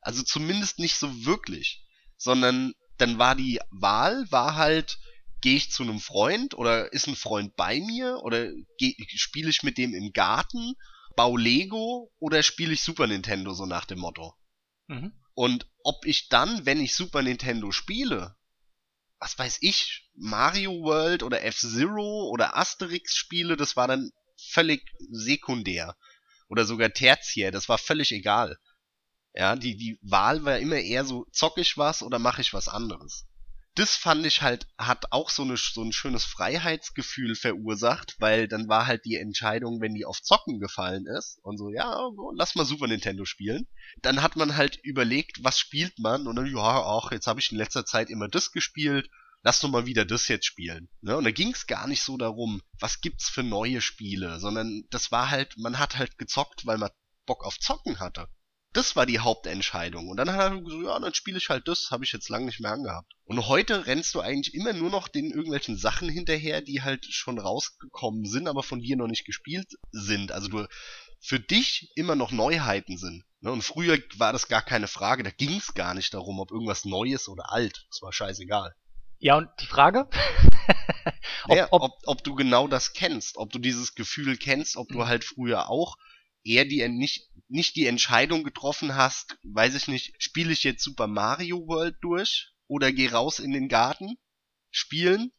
Also zumindest nicht so wirklich, sondern dann war die Wahl, war halt, gehe ich zu einem Freund oder ist ein Freund bei mir oder spiele ich mit dem im Garten, bau Lego oder spiele ich Super Nintendo, so nach dem Motto. Mhm. Und ob ich dann, wenn ich Super Nintendo spiele, was weiß ich, Mario World oder F-Zero oder Asterix spiele, das war dann völlig sekundär. Oder sogar tertiär, das war völlig egal. Ja, die, die Wahl war immer eher so, zock ich was oder mache ich was anderes. Das fand ich halt, hat auch so, eine, so ein schönes Freiheitsgefühl verursacht, weil dann war halt die Entscheidung, wenn die auf Zocken gefallen ist und so, ja, lass mal Super Nintendo spielen, dann hat man halt überlegt, was spielt man und dann, ja, ach, jetzt habe ich in letzter Zeit immer das gespielt, lass doch mal wieder das jetzt spielen. Ne? Und da ging es gar nicht so darum, was gibt's für neue Spiele, sondern das war halt, man hat halt gezockt, weil man Bock auf Zocken hatte. Das war die Hauptentscheidung. Und dann hat er gesagt, ja, dann spiele ich halt das, habe ich jetzt lange nicht mehr angehabt. Und heute rennst du eigentlich immer nur noch den irgendwelchen Sachen hinterher, die halt schon rausgekommen sind, aber von dir noch nicht gespielt sind. Also du für dich immer noch Neuheiten sind. Ne? Und früher war das gar keine Frage, da ging es gar nicht darum, ob irgendwas neu ist oder alt. Das war scheißegal. Ja, und die Frage? [laughs] ob, ob, ob, ob du genau das kennst, ob du dieses Gefühl kennst, ob du Mhm. halt früher auch eher die nicht, nicht die Entscheidung getroffen hast, weiß ich nicht, spiele ich jetzt Super Mario World durch oder geh raus in den Garten spielen,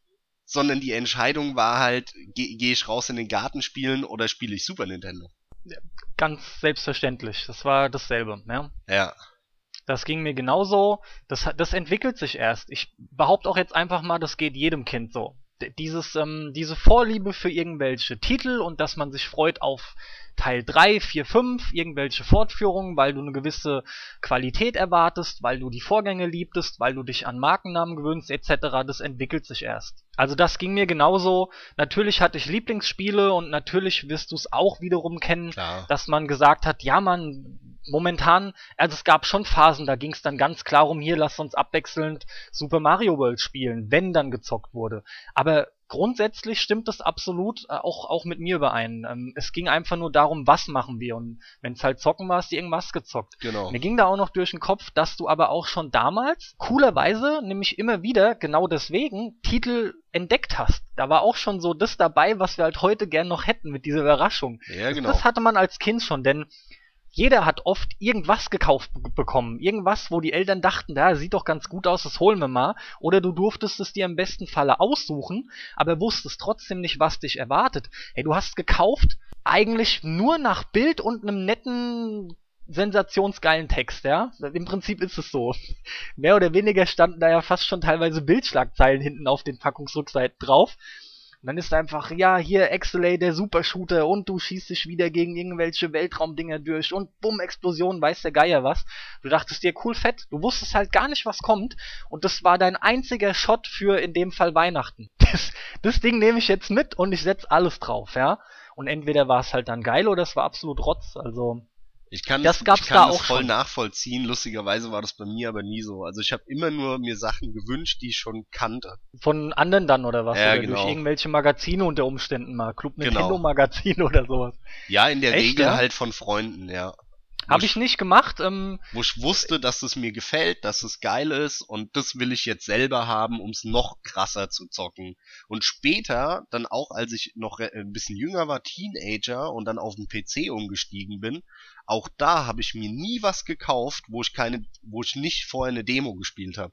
sondern die Entscheidung war halt, gehe geh ich raus in den Garten spielen oder spiele ich Super Nintendo. ganz selbstverständlich. Das war dasselbe. Ja? Ja, Das ging mir genauso. Das, das entwickelt sich erst. Ich behaupte auch jetzt einfach mal, das geht jedem Kind so. Dieses, ähm, diese Vorliebe für irgendwelche Titel und dass man sich freut auf Teil 3, 4, 5, irgendwelche Fortführungen, weil du eine gewisse Qualität erwartest, weil du die Vorgänge liebtest, weil du dich an Markennamen gewöhnst, etc., das entwickelt sich erst. Also das ging mir genauso. Natürlich hatte ich Lieblingsspiele und natürlich wirst du es auch wiederum kennen, klar. dass man gesagt hat, ja man, momentan, also es gab schon Phasen, da ging es dann ganz klar um, hier lass uns abwechselnd Super Mario World spielen, wenn dann gezockt wurde. Aber grundsätzlich stimmt das absolut äh, auch, auch mit mir überein. Ähm, es ging einfach nur darum, was machen wir und wenn es halt zocken war, hast du irgendwas gezockt. Genau. Mir ging da auch noch durch den Kopf, dass du aber auch schon damals, coolerweise, nämlich immer wieder, genau deswegen, Titel entdeckt hast. Da war auch schon so das dabei, was wir halt heute gern noch hätten mit dieser Überraschung. Ja, genau. Das hatte man als Kind schon, denn jeder hat oft irgendwas gekauft be- bekommen. Irgendwas, wo die Eltern dachten, da sieht doch ganz gut aus, das holen wir mal. Oder du durftest es dir im besten Falle aussuchen, aber wusstest trotzdem nicht, was dich erwartet. Hey, du hast gekauft, eigentlich nur nach Bild und einem netten sensationsgeilen Text, ja? Im Prinzip ist es so. Mehr oder weniger standen da ja fast schon teilweise Bildschlagzeilen hinten auf den Packungsrückseiten drauf. Und dann ist einfach, ja, hier Exelay, der Supershooter und du schießt dich wieder gegen irgendwelche Weltraumdinger durch und bumm, Explosion, weiß der Geier was. Du dachtest dir, cool, fett. Du wusstest halt gar nicht, was kommt. Und das war dein einziger Shot für in dem Fall Weihnachten. [laughs] Das, das Ding nehme ich jetzt mit und ich setz alles drauf, ja. Und entweder war es halt dann geil oder es war absolut Rotz. Also, Ich kann Das gab's ich kann da das auch voll schon. nachvollziehen. Lustigerweise war das bei mir aber nie so. Also ich habe immer nur mir Sachen gewünscht, die ich schon kannte. von anderen dann oder was? Ja, oder genau. durch irgendwelche Magazine unter Umständen mal. Club Genau. Nintendo Magazin [laughs] oder sowas. Ja, in der Echt, Regel ja? halt von Freunden, ja. Habe ich nicht gemacht. Ähm, wo ich wusste, dass es mir gefällt, dass es geil ist und das will ich jetzt selber haben, um es noch krasser zu zocken. Und später, dann auch als ich noch ein bisschen jünger war, Teenager und dann auf den PC umgestiegen bin, auch da habe ich mir nie was gekauft, wo ich keine, wo ich nicht vorher eine Demo gespielt habe.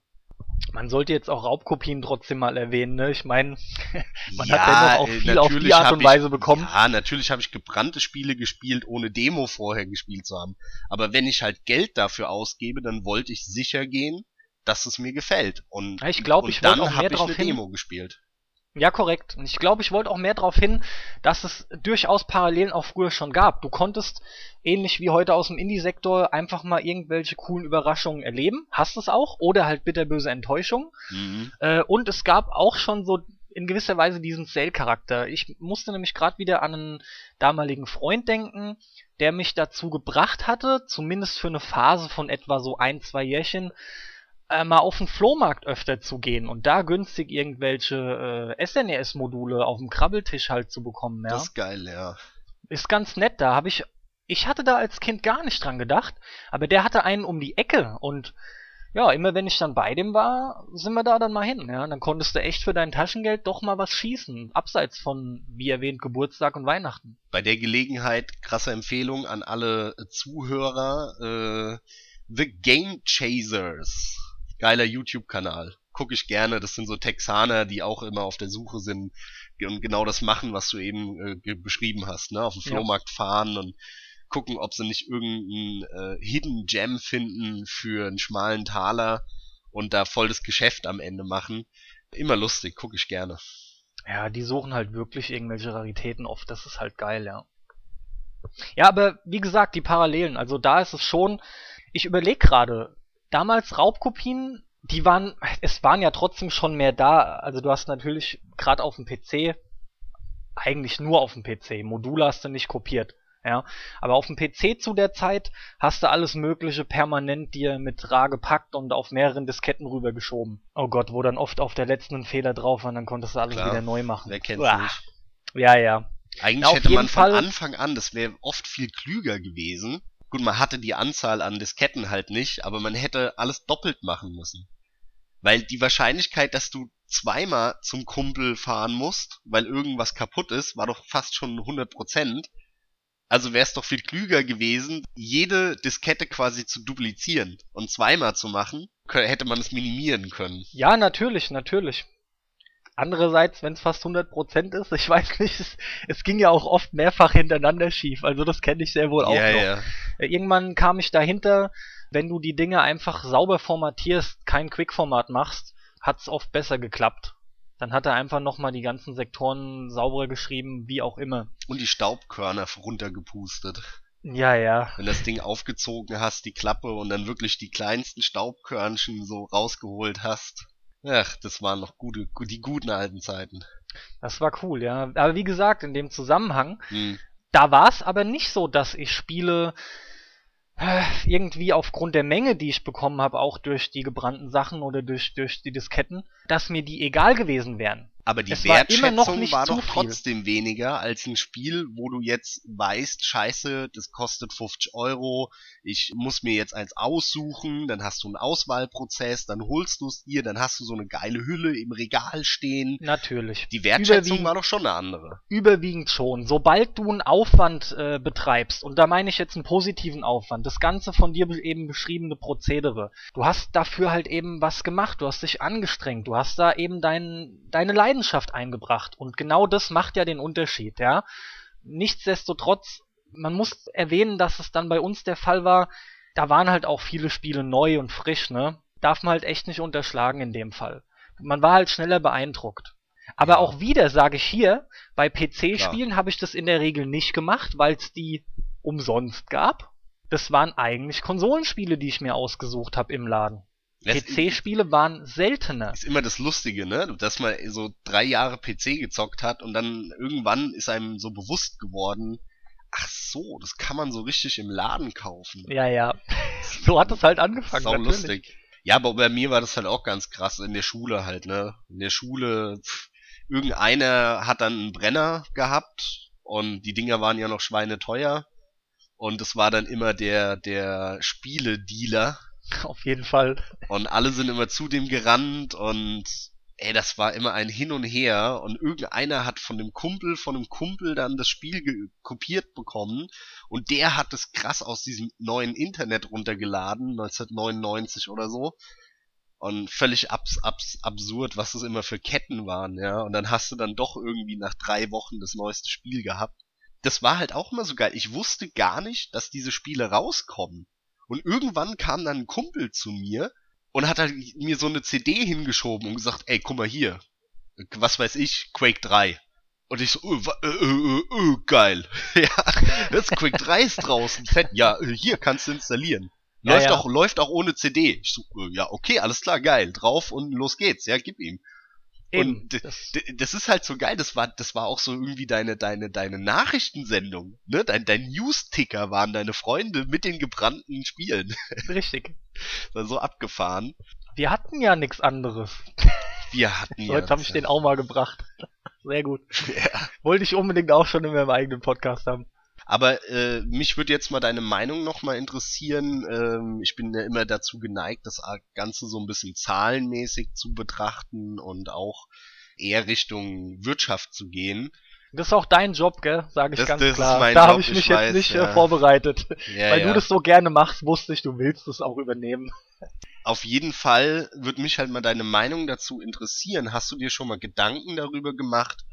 Man sollte jetzt auch Raubkopien trotzdem mal erwähnen, ne? Ich meine, [laughs] man Ja, hat dennoch auch äh, viel auf die Art und ich- Weise bekommen. Ja, natürlich habe ich gebrannte Spiele gespielt, ohne Demo vorher gespielt zu haben. Aber wenn ich halt Geld dafür ausgebe, dann wollte ich sicher gehen, dass es mir gefällt. Und, Ja, ich glaub, und ich dann habe ich eine hin. Demo gespielt. Ja, korrekt. Und ich glaube, ich wollte auch mehr darauf hin, dass es durchaus Parallelen auch früher schon gab. Du konntest, ähnlich wie heute aus dem Indie-Sektor, einfach mal irgendwelche coolen Überraschungen erleben. Hast es auch. Oder halt bitterböse Enttäuschungen. Mhm. Äh, und es gab auch schon so in gewisser Weise diesen Sale-Charakter. Ich musste nämlich gerade wieder an einen damaligen Freund denken, der mich dazu gebracht hatte, zumindest für eine Phase von etwa so ein, zwei Jährchen, äh, mal auf den Flohmarkt öfter zu gehen und da günstig irgendwelche äh, SNES-Module auf dem Krabbeltisch halt zu bekommen. Ja? Das ist geil, ja. ist ganz nett. Da habe ich, ich hatte da als Kind gar nicht dran gedacht, aber der hatte einen um die Ecke und ja, immer wenn ich dann bei dem war, sind wir da dann mal hin. Ja, dann konntest du echt für dein Taschengeld doch mal was schießen, abseits von, wie erwähnt, Geburtstag und Weihnachten. Bei der Gelegenheit krasse Empfehlung an alle Zuhörer. Äh, The Game Chasers. Geiler YouTube-Kanal. Gucke ich gerne. Das sind so Texaner, die auch immer auf der Suche sind und genau das machen, was du eben äh, beschrieben hast. Ne? Auf dem Ja. Flohmarkt fahren und gucken, ob sie nicht irgendeinen äh, Hidden Gem finden für einen schmalen Taler und da voll das Geschäft am Ende machen. Immer lustig, gucke ich gerne. Ja, die suchen halt wirklich irgendwelche Raritäten oft. Das ist halt geil, ja. Ja, aber wie gesagt, die Parallelen. Also da ist es schon. Ich überlege gerade. Damals Raubkopien, die waren, es waren ja trotzdem schon mehr da. Also du hast natürlich gerade auf dem PC, eigentlich nur auf dem PC. Module hast du nicht kopiert. Ja, aber auf dem PC zu der Zeit hast du alles Mögliche permanent dir mit Ra gepackt und auf mehreren Disketten rübergeschoben. Oh Gott, wo dann oft auf der letzten ein Fehler drauf war, und dann konntest du alles Klar. wieder neu machen. Wer kennt's Uah. nicht? Ja, ja. Eigentlich auf hätte man von Fall- Anfang an, das wäre oft viel klüger gewesen. Gut, man hatte die Anzahl an Disketten halt nicht, aber man hätte alles doppelt machen müssen. Weil die Wahrscheinlichkeit, dass du zweimal zum Kumpel fahren musst, weil irgendwas kaputt ist, war doch fast schon 100%. Also wäre es doch viel klüger gewesen, jede Diskette quasi zu duplizieren und zweimal zu machen, hätte man es minimieren können. Ja, natürlich, natürlich. Andererseits, wenn es fast 100% ist, ich weiß nicht, es, es ging ja auch oft mehrfach hintereinander schief, also das kenne ich sehr wohl auch ja, noch. ja. Äh, Irgendwann kam ich dahinter, wenn du die Dinge einfach sauber formatierst, kein Quick-Format machst, hat's oft besser geklappt. Dann hat er einfach nochmal die ganzen Sektoren sauberer geschrieben, wie auch immer. Und die Staubkörner runtergepustet. Ja, ja. wenn das Ding aufgezogen hast, die Klappe und dann wirklich die kleinsten Staubkörnchen so rausgeholt hast. Ach, das waren noch gute, gu- die guten alten Zeiten. Das war cool, ja. Aber wie gesagt, in dem Zusammenhang, Hm. da war es aber nicht so, dass ich Spiele äh, irgendwie aufgrund der Menge, die ich bekommen habe, auch durch die gebrannten Sachen oder durch, durch die Disketten, dass mir die egal gewesen wären. Aber die Es war Wertschätzung war zu doch viel. trotzdem weniger als ein Spiel, wo du jetzt weißt, scheiße, das kostet 50 Euro, ich muss mir jetzt eins aussuchen, dann hast du einen Auswahlprozess, dann holst du es dir, dann hast du so eine geile Hülle im Regal stehen. Natürlich. Die Wertschätzung war doch schon eine andere. Überwiegend schon. Sobald du einen Aufwand äh, betreibst, und da meine ich jetzt einen positiven Aufwand, das ganze von dir be- eben beschriebene Prozedere, du hast dafür halt eben was gemacht, du hast dich angestrengt, du hast da eben dein, deine Leidenschaft eingebracht. Und genau das macht ja den Unterschied, ja. Nichtsdestotrotz, man muss erwähnen, dass es dann bei uns der Fall war, da waren halt auch viele Spiele neu und frisch, ne? Darf man halt echt nicht unterschlagen in dem Fall. Man war halt schneller beeindruckt. Aber Ja. auch wieder sage ich hier, bei PC-Spielen habe ich das in der Regel nicht gemacht, weil es die umsonst gab. Das waren eigentlich Konsolenspiele, die ich mir ausgesucht habe im Laden. PC-Spiele waren seltener. ist immer das Lustige, ne? Dass man so drei Jahre PC gezockt hat und dann irgendwann ist einem so bewusst geworden, ach so, das kann man so richtig im Laden kaufen. Ja, ja. [laughs] so hat es halt angefangen. Sau natürlich. lustig. Ja, aber bei mir war das halt auch ganz krass in der Schule halt, ne? In der Schule, pff, irgendeiner hat dann einen Brenner gehabt und die Dinger waren ja noch schweineteuer. Und es war dann immer der, der Spieledealer. [laughs] Auf jeden Fall. Und alle sind immer zu dem gerannt und ey, das war immer ein Hin und Her und irgendeiner hat von dem Kumpel, von dem Kumpel dann das Spiel kopiert bekommen und der hat es krass aus diesem neuen Internet runtergeladen, 1999 oder so. Und völlig abs, abs, absurd, was es immer für Ketten waren, ja. Und dann hast du dann doch irgendwie nach drei Wochen das neueste Spiel gehabt. Das war halt auch immer so geil. Ich wusste gar nicht, dass diese Spiele rauskommen. Und irgendwann kam dann ein Kumpel zu mir und hat halt mir so eine CD hingeschoben und gesagt, ey, guck mal hier, was weiß ich, Quake 3. Und ich so, äh, äh, äh, äh, geil. [laughs] ja, das Quake 3 ist draußen. Fett. Ja, äh, hier kannst du installieren. Läuft, ja, ja. Auch, läuft auch ohne CD. Ich so, äh, ja, okay, alles klar, geil. Drauf und los geht's. Ja, gib ihm. Eben, und das, das ist halt so geil, das war, das war auch so irgendwie deine, deine, deine Nachrichtensendung, ne? Dein, dein News-Ticker waren deine Freunde mit den gebrannten Spielen. [laughs] Richtig. war so abgefahren. Wir hatten ja nichts anderes. Wir hatten so, ja. Jetzt habe ich den auch mal gebracht. [laughs] Sehr gut. [laughs] Ja. Wollte ich unbedingt auch schon in meinem eigenen Podcast haben. Aber äh, mich würde jetzt mal deine Meinung nochmal interessieren. Ähm, ich bin ja immer dazu geneigt, das Ganze so ein bisschen zahlenmäßig zu betrachten und auch eher Richtung Wirtschaft zu gehen. Das ist auch dein Job, gell? Sage ich das, ganz das klar. da habe ich mich ich jetzt weiß, nicht äh, ja. vorbereitet. [laughs] Ja, Weil ja. du das so gerne machst, wusste ich, du willst es auch übernehmen. Auf jeden Fall würde mich halt mal deine Meinung dazu interessieren. Hast du dir schon mal Gedanken darüber gemacht,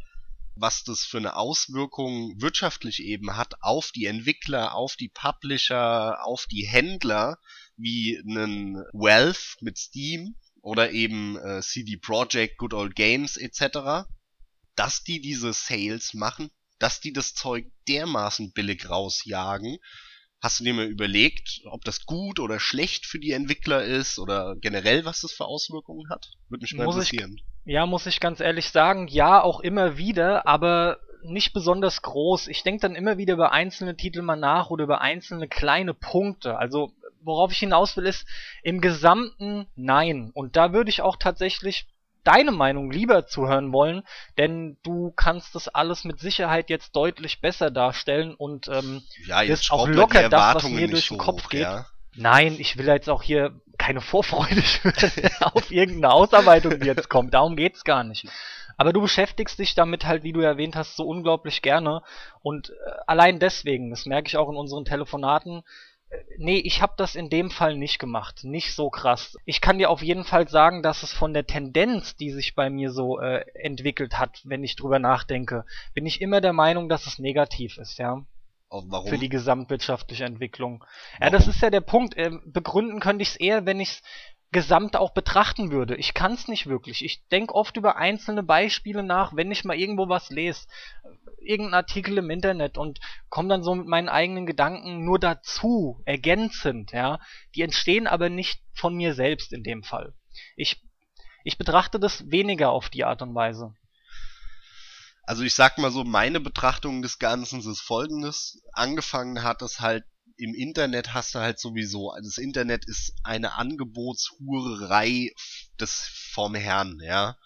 was das für eine Auswirkung wirtschaftlich eben hat auf die Entwickler, auf die Publisher, auf die Händler, wie einen Wealth mit Steam oder eben äh, CD Projekt, Good Old Games etc., dass die diese Sales machen, dass die das Zeug dermaßen billig rausjagen. Hast du dir mal überlegt, ob das gut oder schlecht für die Entwickler ist oder generell, was das für Auswirkungen hat? Würde mich mal Muss interessieren. Ich ja, muss ich ganz ehrlich sagen, ja, auch immer wieder, aber nicht besonders groß. Ich denke dann immer wieder über einzelne Titel mal nach oder über einzelne kleine Punkte. Also, worauf ich hinaus will, ist im Gesamten nein. Und da würde ich auch tatsächlich deine Meinung lieber zuhören wollen, denn du kannst das alles mit Sicherheit jetzt deutlich besser darstellen und ähm, ja, jetzt auch locker das, was mir durch den Kopf hoch, geht. Ja. Nein, ich will jetzt auch hier keine Vorfreude [laughs] [laughs] auf irgendeine Ausarbeitung, die jetzt kommt. Darum geht's gar nicht. Aber du beschäftigst dich damit halt, wie du erwähnt hast, so unglaublich gerne. Und äh, allein deswegen, das merke ich auch in unseren Telefonaten, äh, nee, ich habe das in dem Fall nicht gemacht. Nicht so krass. Ich kann dir auf jeden Fall sagen, dass es von der Tendenz, die sich bei mir so äh, entwickelt hat, wenn ich drüber nachdenke, bin ich immer der Meinung, dass es negativ ist, ja. Warum? Für die gesamtwirtschaftliche Entwicklung. Warum? Ja, das ist ja der Punkt. Ähm, begründen könnte ich es eher, wenn ich es gesamt auch betrachten würde. Ich kann es nicht wirklich. Ich denke oft über einzelne Beispiele nach, wenn ich mal irgendwo was lese, irgendein Artikel im Internet und komme dann so mit meinen eigenen Gedanken nur dazu, ergänzend, ja. Die entstehen aber nicht von mir selbst in dem Fall. Ich, ich betrachte das weniger auf die Art und Weise. Also ich sag mal so, meine Betrachtung des Ganzen ist folgendes. Angefangen hat es halt im Internet hast du halt sowieso, also das Internet ist eine Angebotshurerei des vom Herrn, ja.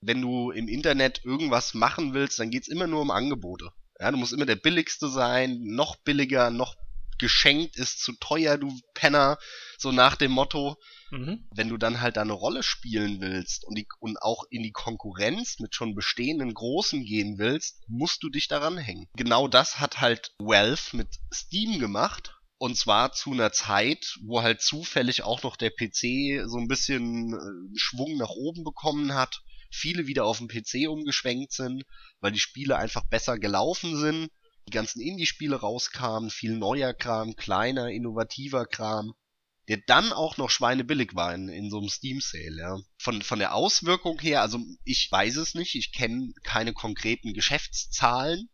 Wenn du im Internet irgendwas machen willst, dann geht's immer nur um Angebote. Ja, du musst immer der billigste sein, noch billiger, noch geschenkt ist zu teuer, du Penner, so nach dem Motto. Mhm. Wenn du dann halt da eine Rolle spielen willst und, die, und auch in die Konkurrenz mit schon bestehenden Großen gehen willst, musst du dich daran hängen. Genau das hat halt Valve mit Steam gemacht. Und zwar zu einer Zeit, wo halt zufällig auch noch der PC so ein bisschen äh, Schwung nach oben bekommen hat. Viele wieder auf den PC umgeschwenkt sind, weil die Spiele einfach besser gelaufen sind. Die ganzen Indie-Spiele rauskamen, viel neuer Kram, kleiner, innovativer Kram der dann auch noch schweinebillig war in, in so einem Steam Sale, ja. Von, von der Auswirkung her, also ich weiß es nicht, ich kenne keine konkreten Geschäftszahlen,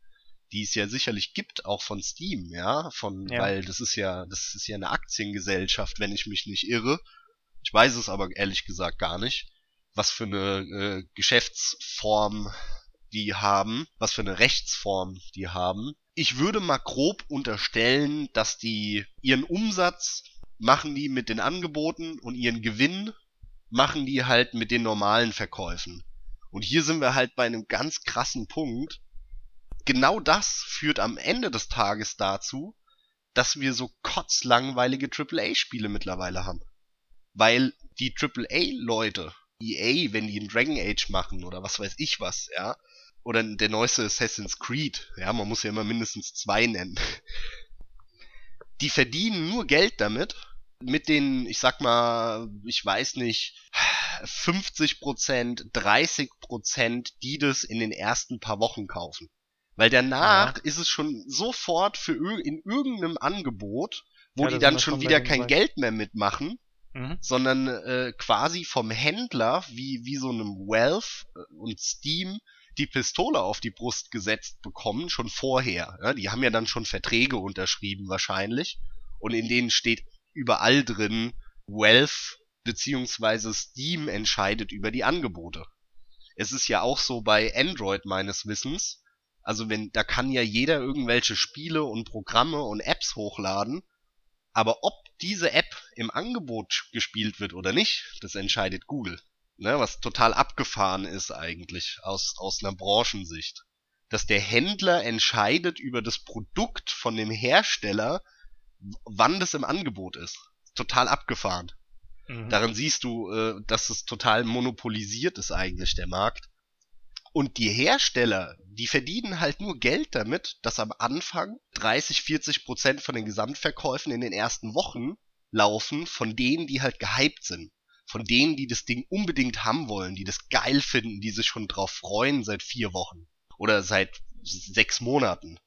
die es ja sicherlich gibt, auch von Steam, ja, von, ja. weil das ist ja, das ist ja eine Aktiengesellschaft, wenn ich mich nicht irre. Ich weiß es aber ehrlich gesagt gar nicht, was für eine äh, Geschäftsform die haben, was für eine Rechtsform die haben. Ich würde mal grob unterstellen, dass die ihren Umsatz machen die mit den Angeboten und ihren Gewinn machen die halt mit den normalen Verkäufen. Und hier sind wir halt bei einem ganz krassen Punkt. Genau das führt am Ende des Tages dazu, dass wir so kotzlangweilige AAA-Spiele mittlerweile haben. Weil die AAA-Leute, EA, wenn die ein Dragon Age machen oder was weiß ich was, ja, oder der neueste Assassin's Creed, ja, man muss ja immer mindestens zwei nennen, die verdienen nur Geld damit, mit den, ich sag mal, ich weiß nicht, 50% 30% die das in den ersten paar Wochen kaufen. Weil danach ja. ist es schon sofort für in irgendeinem Angebot, wo ja, die dann schon wieder kein Geld mehr mitmachen, mhm. sondern äh, quasi vom Händler, wie, wie so einem Wealth äh, und Steam, die Pistole auf die Brust gesetzt bekommen, schon vorher. Ja, die haben ja dann schon Verträge unterschrieben wahrscheinlich. Und in denen steht überall drin, Wealth beziehungsweise Steam entscheidet über die Angebote. Es ist ja auch so bei Android meines Wissens. Also wenn, da kann ja jeder irgendwelche Spiele und Programme und Apps hochladen. Aber ob diese App im Angebot gespielt wird oder nicht, das entscheidet Google. Ne, was total abgefahren ist eigentlich aus, aus einer Branchensicht. Dass der Händler entscheidet über das Produkt von dem Hersteller, wann das im Angebot ist. Total abgefahren. Mhm. Daran siehst du, äh, dass es total monopolisiert ist eigentlich der Markt. Und die Hersteller, die verdienen halt nur Geld damit, dass am Anfang 30, 40 Prozent von den Gesamtverkäufen in den ersten Wochen laufen von denen, die halt gehypt sind. Von denen, die das Ding unbedingt haben wollen, die das geil finden, die sich schon drauf freuen seit vier Wochen. Oder seit sechs Monaten.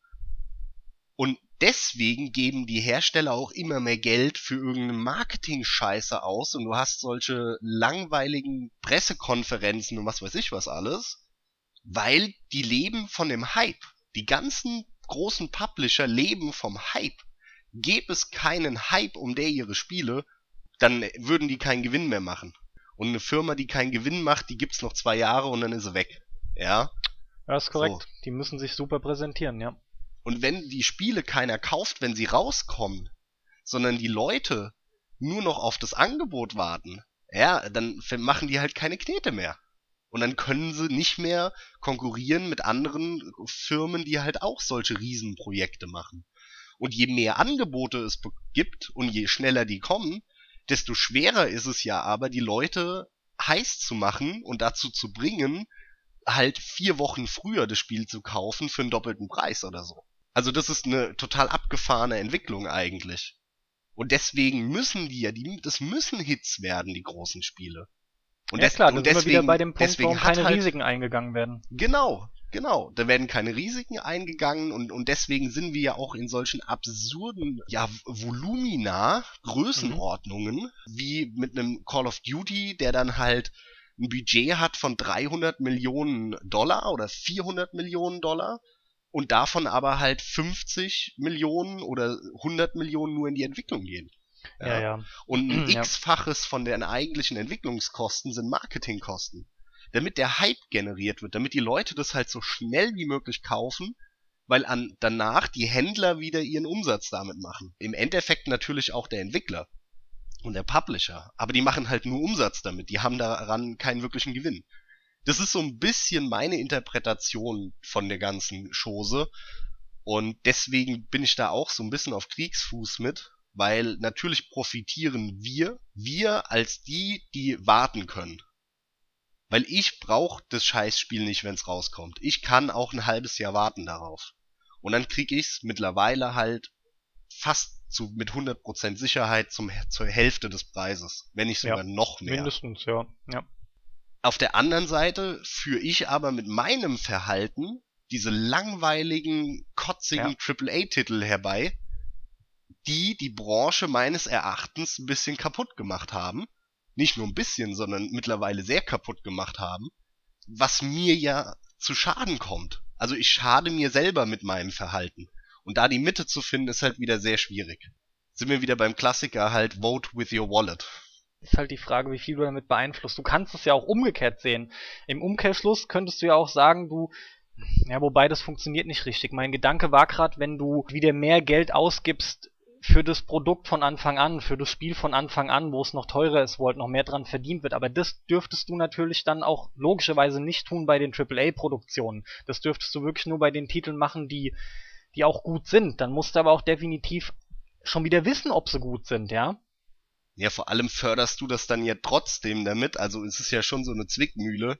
Und deswegen geben die Hersteller auch immer mehr Geld für irgendeine Marketing-Scheiße aus und du hast solche langweiligen Pressekonferenzen und was weiß ich was alles, weil die leben von dem Hype. Die ganzen großen Publisher leben vom Hype. Gäbe es keinen Hype um der ihre Spiele, dann würden die keinen Gewinn mehr machen. Und eine Firma, die keinen Gewinn macht, die gibt's noch zwei Jahre und dann ist sie weg. Ja. Das ist korrekt. So. Die müssen sich super präsentieren, ja. Und wenn die Spiele keiner kauft, wenn sie rauskommen, sondern die Leute nur noch auf das Angebot warten, ja, dann machen die halt keine Knete mehr. Und dann können sie nicht mehr konkurrieren mit anderen Firmen, die halt auch solche Riesenprojekte machen. Und je mehr Angebote es gibt und je schneller die kommen, desto schwerer ist es ja aber, die Leute heiß zu machen und dazu zu bringen, halt vier Wochen früher das Spiel zu kaufen für einen doppelten Preis oder so. Also das ist eine total abgefahrene Entwicklung eigentlich. Und deswegen müssen die ja, die, das müssen Hits werden, die großen Spiele. Und ja, des, klar, und deswegen, wieder bei dem Punkt, warum keine halt, Risiken eingegangen werden. Genau, genau. Da werden keine Risiken eingegangen und, und deswegen sind wir ja auch in solchen absurden, ja, Volumina, Größenordnungen, mhm. wie mit einem Call of Duty, der dann halt ein Budget hat von 300 Millionen Dollar oder 400 Millionen Dollar und davon aber halt 50 Millionen oder 100 Millionen nur in die Entwicklung gehen. Ja, ja. ja. Und ein [clears throat] x-faches von den eigentlichen Entwicklungskosten sind Marketingkosten. Damit der Hype generiert wird, damit die Leute das halt so schnell wie möglich kaufen, weil an, danach die Händler wieder ihren Umsatz damit machen. Im Endeffekt natürlich auch der Entwickler und der Publisher. Aber die machen halt nur Umsatz damit. Die haben daran keinen wirklichen Gewinn das ist so ein bisschen meine Interpretation von der ganzen Chose. Und deswegen bin ich da auch so ein bisschen auf Kriegsfuß mit, weil natürlich profitieren wir, wir als die, die warten können. Weil ich brauche das Scheißspiel nicht, wenn's rauskommt. Ich kann auch ein halbes Jahr warten darauf. Und dann krieg ich's mittlerweile halt fast zu, mit 100% Sicherheit zum, zur Hälfte des Preises. Wenn nicht sogar ja, noch mehr. Mindestens, ja. ja. Auf der anderen Seite führe ich aber mit meinem Verhalten diese langweiligen, kotzigen ja. AAA-Titel herbei, die die Branche meines Erachtens ein bisschen kaputt gemacht haben. Nicht nur ein bisschen, sondern mittlerweile sehr kaputt gemacht haben. Was mir ja zu Schaden kommt. Also ich schade mir selber mit meinem Verhalten. Und da die Mitte zu finden, ist halt wieder sehr schwierig. Sind wir wieder beim Klassiker halt Vote with your wallet ist halt die Frage, wie viel du damit beeinflusst. Du kannst es ja auch umgekehrt sehen. Im Umkehrschluss könntest du ja auch sagen, du ja, wobei das funktioniert nicht richtig. Mein Gedanke war gerade, wenn du wieder mehr Geld ausgibst für das Produkt von Anfang an, für das Spiel von Anfang an, wo es noch teurer ist, wo halt noch mehr dran verdient wird. Aber das dürftest du natürlich dann auch logischerweise nicht tun bei den AAA-Produktionen. Das dürftest du wirklich nur bei den Titeln machen, die, die auch gut sind. Dann musst du aber auch definitiv schon wieder wissen, ob sie gut sind, ja. Ja, vor allem förderst du das dann ja trotzdem damit. Also es ist ja schon so eine Zwickmühle,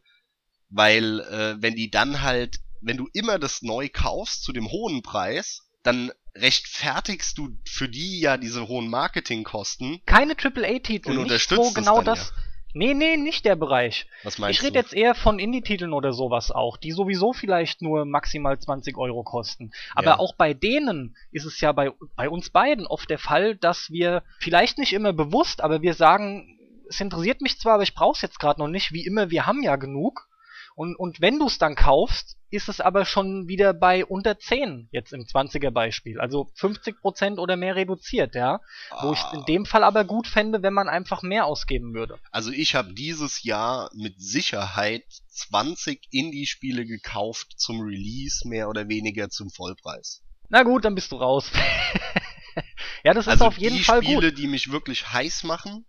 weil äh, wenn die dann halt, wenn du immer das neu kaufst zu dem hohen Preis, dann rechtfertigst du für die ja diese hohen Marketingkosten. Keine AAA-Titel, Und nicht es genau das. Nee, nee, nicht der Bereich. Was meinst Ich rede jetzt eher von Indie-Titeln oder sowas auch, die sowieso vielleicht nur maximal 20 Euro kosten. Aber Ja. auch bei denen ist es ja bei, bei uns beiden oft der Fall, dass wir vielleicht nicht immer bewusst, aber wir sagen, es interessiert mich zwar, aber ich brauch's jetzt gerade noch nicht, wie immer, wir haben ja genug. Und, und wenn du es dann kaufst, ist es aber schon wieder bei unter 10, jetzt im 20er Beispiel. Also 50% oder mehr reduziert, ja. Wo ich Ah. in dem Fall aber gut fände, wenn man einfach mehr ausgeben würde. Also ich habe dieses Jahr mit Sicherheit 20 Indie-Spiele gekauft zum Release, mehr oder weniger zum Vollpreis. Na gut, dann bist du raus. [laughs] ja, das ist also auf jeden die Fall Spiele, gut. die mich wirklich heiß machen,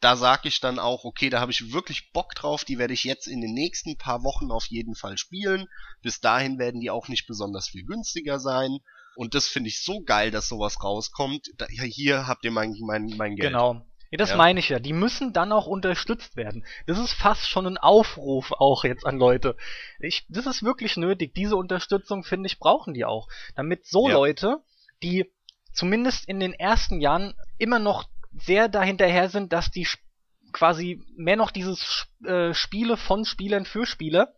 da sage ich dann auch, okay, da habe ich wirklich Bock drauf, die werde ich jetzt in den nächsten paar Wochen auf jeden Fall spielen. Bis dahin werden die auch nicht besonders viel günstiger sein. Und das finde ich so geil, dass sowas rauskommt. Da, ja, hier habt ihr mein, mein, mein Geld. Genau. Ja, das Ja. meine ich ja. Die müssen dann auch unterstützt werden. Das ist fast schon ein Aufruf auch jetzt an Leute. Ich, das ist wirklich nötig. Diese Unterstützung, finde ich, brauchen die auch. Damit so Ja. Leute, die zumindest in den ersten Jahren immer noch sehr dahinterher sind, dass die quasi mehr noch dieses äh, Spiele von Spielern für Spieler,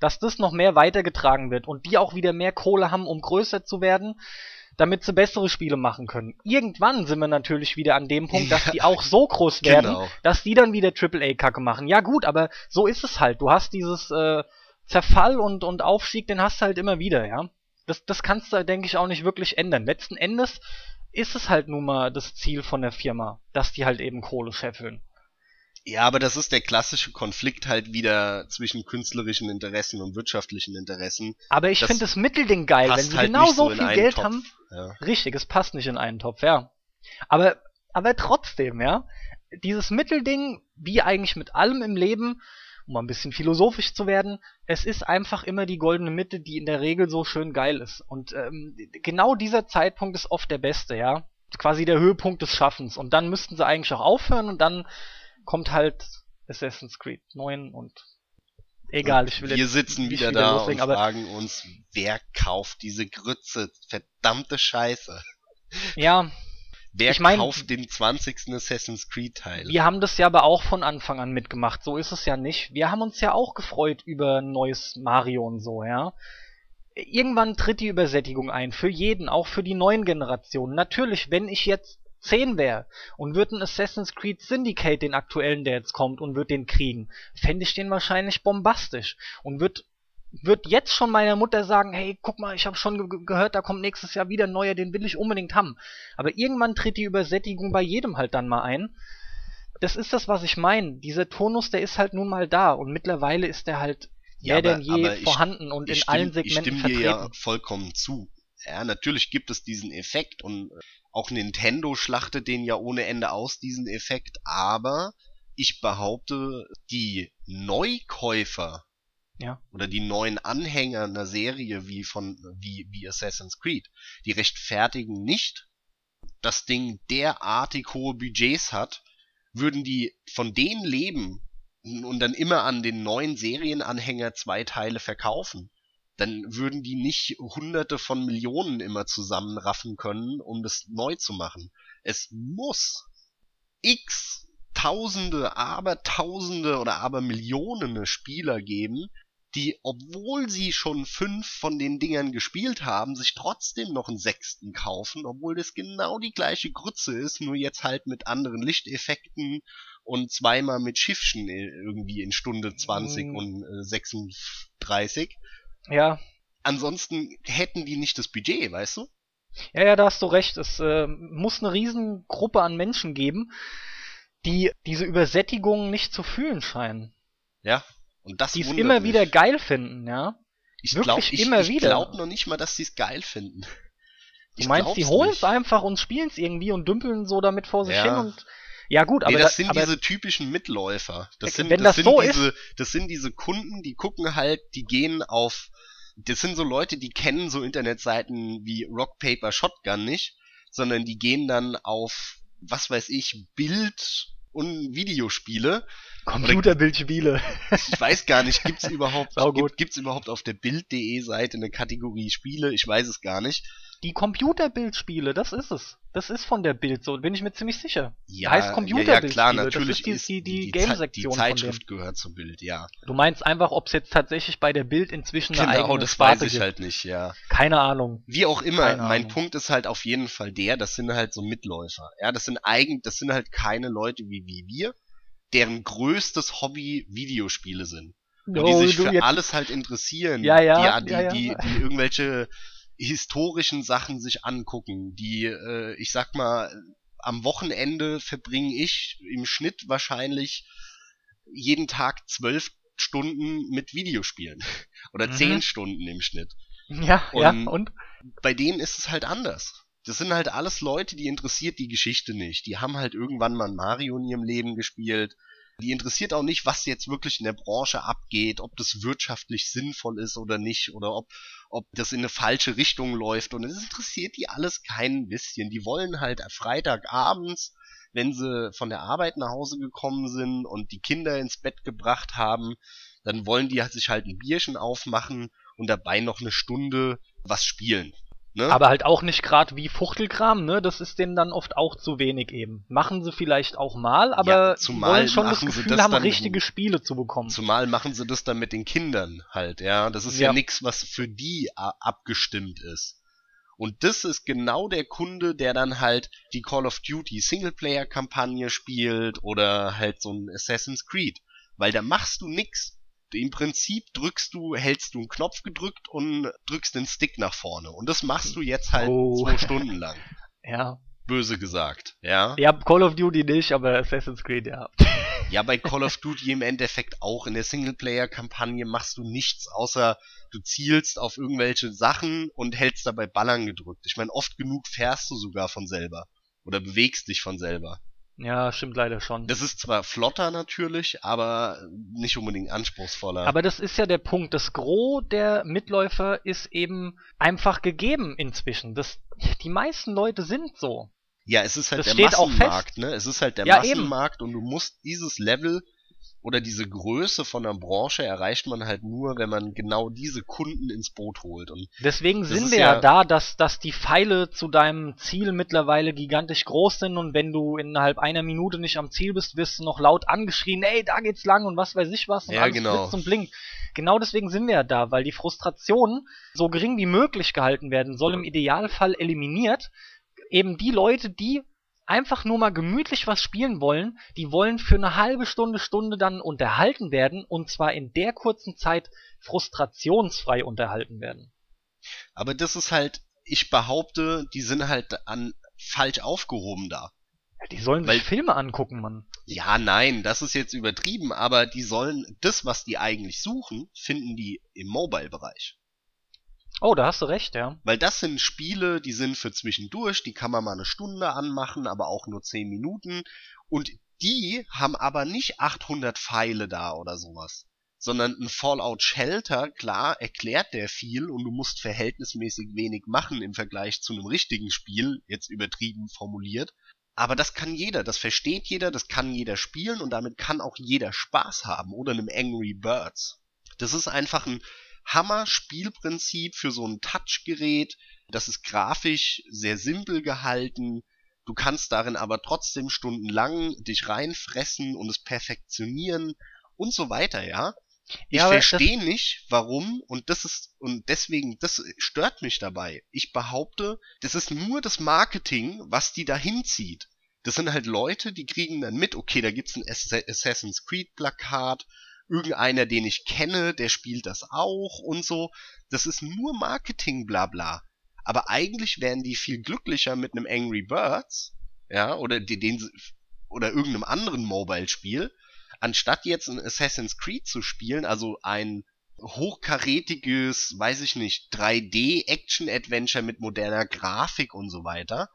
dass das noch mehr weitergetragen wird und die auch wieder mehr Kohle haben, um größer zu werden, damit sie bessere Spiele machen können. Irgendwann sind wir natürlich wieder an dem Punkt, dass die auch so groß werden, genau. dass die dann wieder AAA-Kacke machen. Ja gut, aber so ist es halt. Du hast dieses äh, Zerfall und, und Aufstieg, den hast du halt immer wieder, ja. Das, das kannst du, denke ich, auch nicht wirklich ändern. Letzten Endes ist es halt nun mal das Ziel von der Firma, dass die halt eben Kohle scheffeln. Ja, aber das ist der klassische Konflikt halt wieder zwischen künstlerischen Interessen und wirtschaftlichen Interessen. Aber ich finde das Mittelding geil, wenn sie halt genau so viel Geld Topf. haben. Ja. Richtig, es passt nicht in einen Topf, ja. Aber, aber trotzdem, ja. Dieses Mittelding, wie eigentlich mit allem im Leben, um ein bisschen philosophisch zu werden, es ist einfach immer die goldene Mitte, die in der Regel so schön geil ist. Und ähm, genau dieser Zeitpunkt ist oft der beste, ja. Quasi der Höhepunkt des Schaffens. Und dann müssten sie eigentlich auch aufhören und dann kommt halt Assassin's Creed 9 und egal, ich will Wir jetzt sitzen nicht wieder da loslegen, und fragen uns, wer kauft diese Grütze? Verdammte Scheiße. ja, Wer Ich mein- kauft den 20. Assassin's Creed Teil? Wir haben das ja aber auch von Anfang an mitgemacht, so ist es ja nicht. Wir haben uns ja auch gefreut über ein neues Mario und so, ja. Irgendwann tritt die Übersättigung ein, für jeden, auch für die neuen Generationen. Natürlich, wenn ich jetzt 10 wäre und würde ein Assassin's Creed Syndicate, den aktuellen, der jetzt kommt, und würde den kriegen, fände ich den wahrscheinlich bombastisch und würde würd jetzt schon meiner Mutter sagen, hey, guck mal, ich habe schon ge gehört, da kommt nächstes Jahr wieder ein neuer, den will ich unbedingt haben. Aber irgendwann tritt die Übersättigung bei jedem halt dann mal ein das ist das, was ich meine. Dieser Turnus, der ist halt nun mal da und mittlerweile ist der halt Ja, mehr denn aber- je aber ich- vorhanden und in allen stimm- ich Segmenten stimme dir vertreten. ja vollkommen zu. Ja, natürlich gibt es diesen Effekt und äh, auch Nintendo schlachtet den ja ohne Ende aus, diesen Effekt, aber ich behaupte, die Neukäufer Ja. oder die neuen Anhänger einer Serie wie von wie, wie Assassin's Creed, die rechtfertigen nicht, das Ding derartig hohe Budgets hat, würden die von denen leben und dann immer an den neuen Serienanhänger zwei Teile verkaufen, dann würden die nicht hunderte von Millionen immer zusammenraffen können, um das neu zu machen. Es muss x Tausende, aber Tausende oder aber Millionen Spieler geben, die, obwohl sie schon fünf von den Dingern gespielt haben, sich trotzdem noch einen sechsten kaufen, obwohl das genau die gleiche Grütze ist, nur jetzt halt mit anderen Lichteffekten und zweimal mit Schiffchen irgendwie in Stunde 20 Mm. und äh, 36. Ja. Ansonsten hätten die nicht das Budget, weißt du? ja, ja, da hast du recht. Es äh, muss eine Riesengruppe an Menschen geben, die diese Übersättigung nicht zu fühlen scheinen. Ja. Und das Die es immer mich. wieder geil finden, ja. Ich wirklich glaub, glaube noch nicht mal, dass sie es geil finden. Du Ich meinst, die holen es einfach und spielen es irgendwie und dümpeln so damit vor sich Ja. hin und ja gut, aber nee, das da- sind aber diese typischen Mitläufer. Das sind, Wenn das das sind so diese, das sind diese Kunden, die gucken halt, die gehen auf, das sind so Leute, die kennen so Internetseiten wie Rock Paper Shotgun nicht, sondern die gehen dann auf, was weiß ich, Bild und Videospiele. Computerbildspiele. Ich weiß gar nicht, gibt's [laughs] überhaupt, gibt, gibt's überhaupt auf der Bild.de Seite eine Kategorie Spiele? Ich weiß es gar nicht. Die Computerbildspiele, das ist es. Das ist von der Bild so, bin ich mir ziemlich sicher. Ja, heißt ja, Computerbildspiele. ja, klar, natürlich das ist die, die, die, Zei- Game-Sektion die. Zeitschrift gehört zur Bild, ja. Du meinst einfach, ob es jetzt tatsächlich bei der Bild inzwischen eine Genau, eigene das Sparte weiß ich gibt. halt nicht, ja. Keine Ahnung. Wie auch immer, Keine mein Ahnung. Punkt ist halt auf jeden Fall der, das sind halt so Mitläufer. Ja, das sind eigen, das sind halt keine Leute wie, wie wir, deren größtes Hobby Videospiele sind. Und die sich für jetzt- alles halt interessieren. Ja, ja, die, ja, ja. Die, die irgendwelche historischen Sachen sich angucken, die, äh, ich sag mal, am Wochenende verbringe ich im Schnitt wahrscheinlich jeden Tag zwölf Stunden mit Videospielen. [laughs] Oder Mhm. zehn Stunden im Schnitt Ja, ja, Und- und? bei denen ist es halt anders. Das sind halt alles Leute, die interessiert die Geschichte nicht. Die haben halt irgendwann mal Mario in ihrem Leben gespielt. Die interessiert auch nicht, was jetzt wirklich in der Branche abgeht, ob das wirtschaftlich sinnvoll ist oder nicht, oder ob, ob das in eine falsche Richtung läuft. Und es interessiert die alles kein bisschen. Die wollen halt Freitagabends, wenn sie von der Arbeit nach Hause gekommen sind und die Kinder ins Bett gebracht haben, dann wollen die sich halt ein Bierchen aufmachen und dabei noch eine Stunde was spielen. Ne? Aber halt auch nicht gerade wie Fuchtelkram, ne? Das ist denen dann oft auch zu wenig eben. Machen sie vielleicht auch mal, aber Ja, wollen schon das Gefühl das haben, richtige Spiele zu bekommen. Zumal machen sie das dann mit den Kindern halt, ja. Das ist ja, Ja. nix, was für die abgestimmt ist. Und das ist genau der Kunde, der dann halt die Call of Duty Singleplayer-Kampagne spielt oder halt so ein Assassin's Creed. Weil da machst du nix. Im Prinzip drückst du, hältst du einen Knopf gedrückt und drückst den Stick nach vorne. Und das machst du jetzt halt Oh. zwei Stunden lang. [laughs] Ja. Böse gesagt, ja. Ja, Call of Duty nicht, aber Assassin's Creed, ja. [laughs] Ja, bei Call of Duty im Endeffekt auch. In der Singleplayer-Kampagne machst du nichts, außer du zielst auf irgendwelche Sachen und hältst dabei Ballern gedrückt. Ich meine, oft genug fährst du sogar von selber. Oder bewegst dich von selber. Ja, stimmt leider schon. Das ist zwar flotter natürlich, aber nicht unbedingt anspruchsvoller. Aber das ist ja der Punkt. Das Gros der Mitläufer ist eben einfach gegeben inzwischen. Das, die meisten Leute sind so. ja, es ist halt das der Massenmarkt, ne? Es ist halt der Ja, eben. Massenmarkt und du musst dieses Level oder diese Größe von einer Branche erreicht man halt nur, wenn man genau diese Kunden ins Boot holt. Und Deswegen sind wir ja, ja- da, dass, dass die Pfeile zu deinem Ziel mittlerweile gigantisch groß sind und wenn du innerhalb einer Minute nicht am Ziel bist, wirst du noch laut angeschrien, ey, da geht's lang und was weiß ich was und Ja, alles genau. blitzt und blinkt. Genau deswegen sind wir ja da, weil die Frustration so gering wie möglich gehalten werden soll, im Idealfall eliminiert. Eben die Leute, die einfach nur mal gemütlich was spielen wollen, die wollen für eine halbe Stunde, Stunde dann unterhalten werden und zwar in der kurzen Zeit frustrationsfrei unterhalten werden. Aber das ist halt, ich behaupte, die sind halt an falsch aufgehoben da. Ja, die sollen Weil- sich Filme angucken, Mann. Ja, nein, das ist jetzt übertrieben, aber die sollen das, was die eigentlich suchen, finden die im Mobile-Bereich. Oh, da hast du recht, ja. Weil das sind Spiele, die sind für zwischendurch, die kann man mal eine Stunde anmachen, aber auch nur 10 Minuten. Und die haben aber nicht 800 Pfeile da oder sowas. Sondern ein Fallout Shelter, klar, erklärt der viel und du musst verhältnismäßig wenig machen im Vergleich zu einem richtigen Spiel, jetzt übertrieben formuliert. Aber das kann jeder, das versteht jeder, das kann jeder spielen und damit kann auch jeder Spaß haben. Oder einem Angry Birds. Das ist einfach ein Hammer-Spielprinzip für so ein Touchgerät. Das ist grafisch sehr simpel gehalten. Du kannst darin aber trotzdem stundenlang dich reinfressen und es perfektionieren und so weiter, ja. Ich Ja, verstehe nicht, warum, und das ist, und deswegen, das stört mich dabei. Ich behaupte, das ist nur das Marketing, was die dahin zieht. Das sind halt Leute, die kriegen dann mit, okay, da gibt's ein Ass- Assassin's Creed Plakat, irgendeiner, den ich kenne, der spielt das auch und so. Das ist nur Marketing, bla bla. Aber eigentlich wären die viel glücklicher mit einem Angry Birds, ja, oder den, oder irgendeinem anderen Mobile-Spiel, anstatt jetzt ein Assassin's Creed zu spielen, also ein hochkarätiges, weiß ich nicht, 3D-Action-Adventure mit moderner Grafik und so weiter.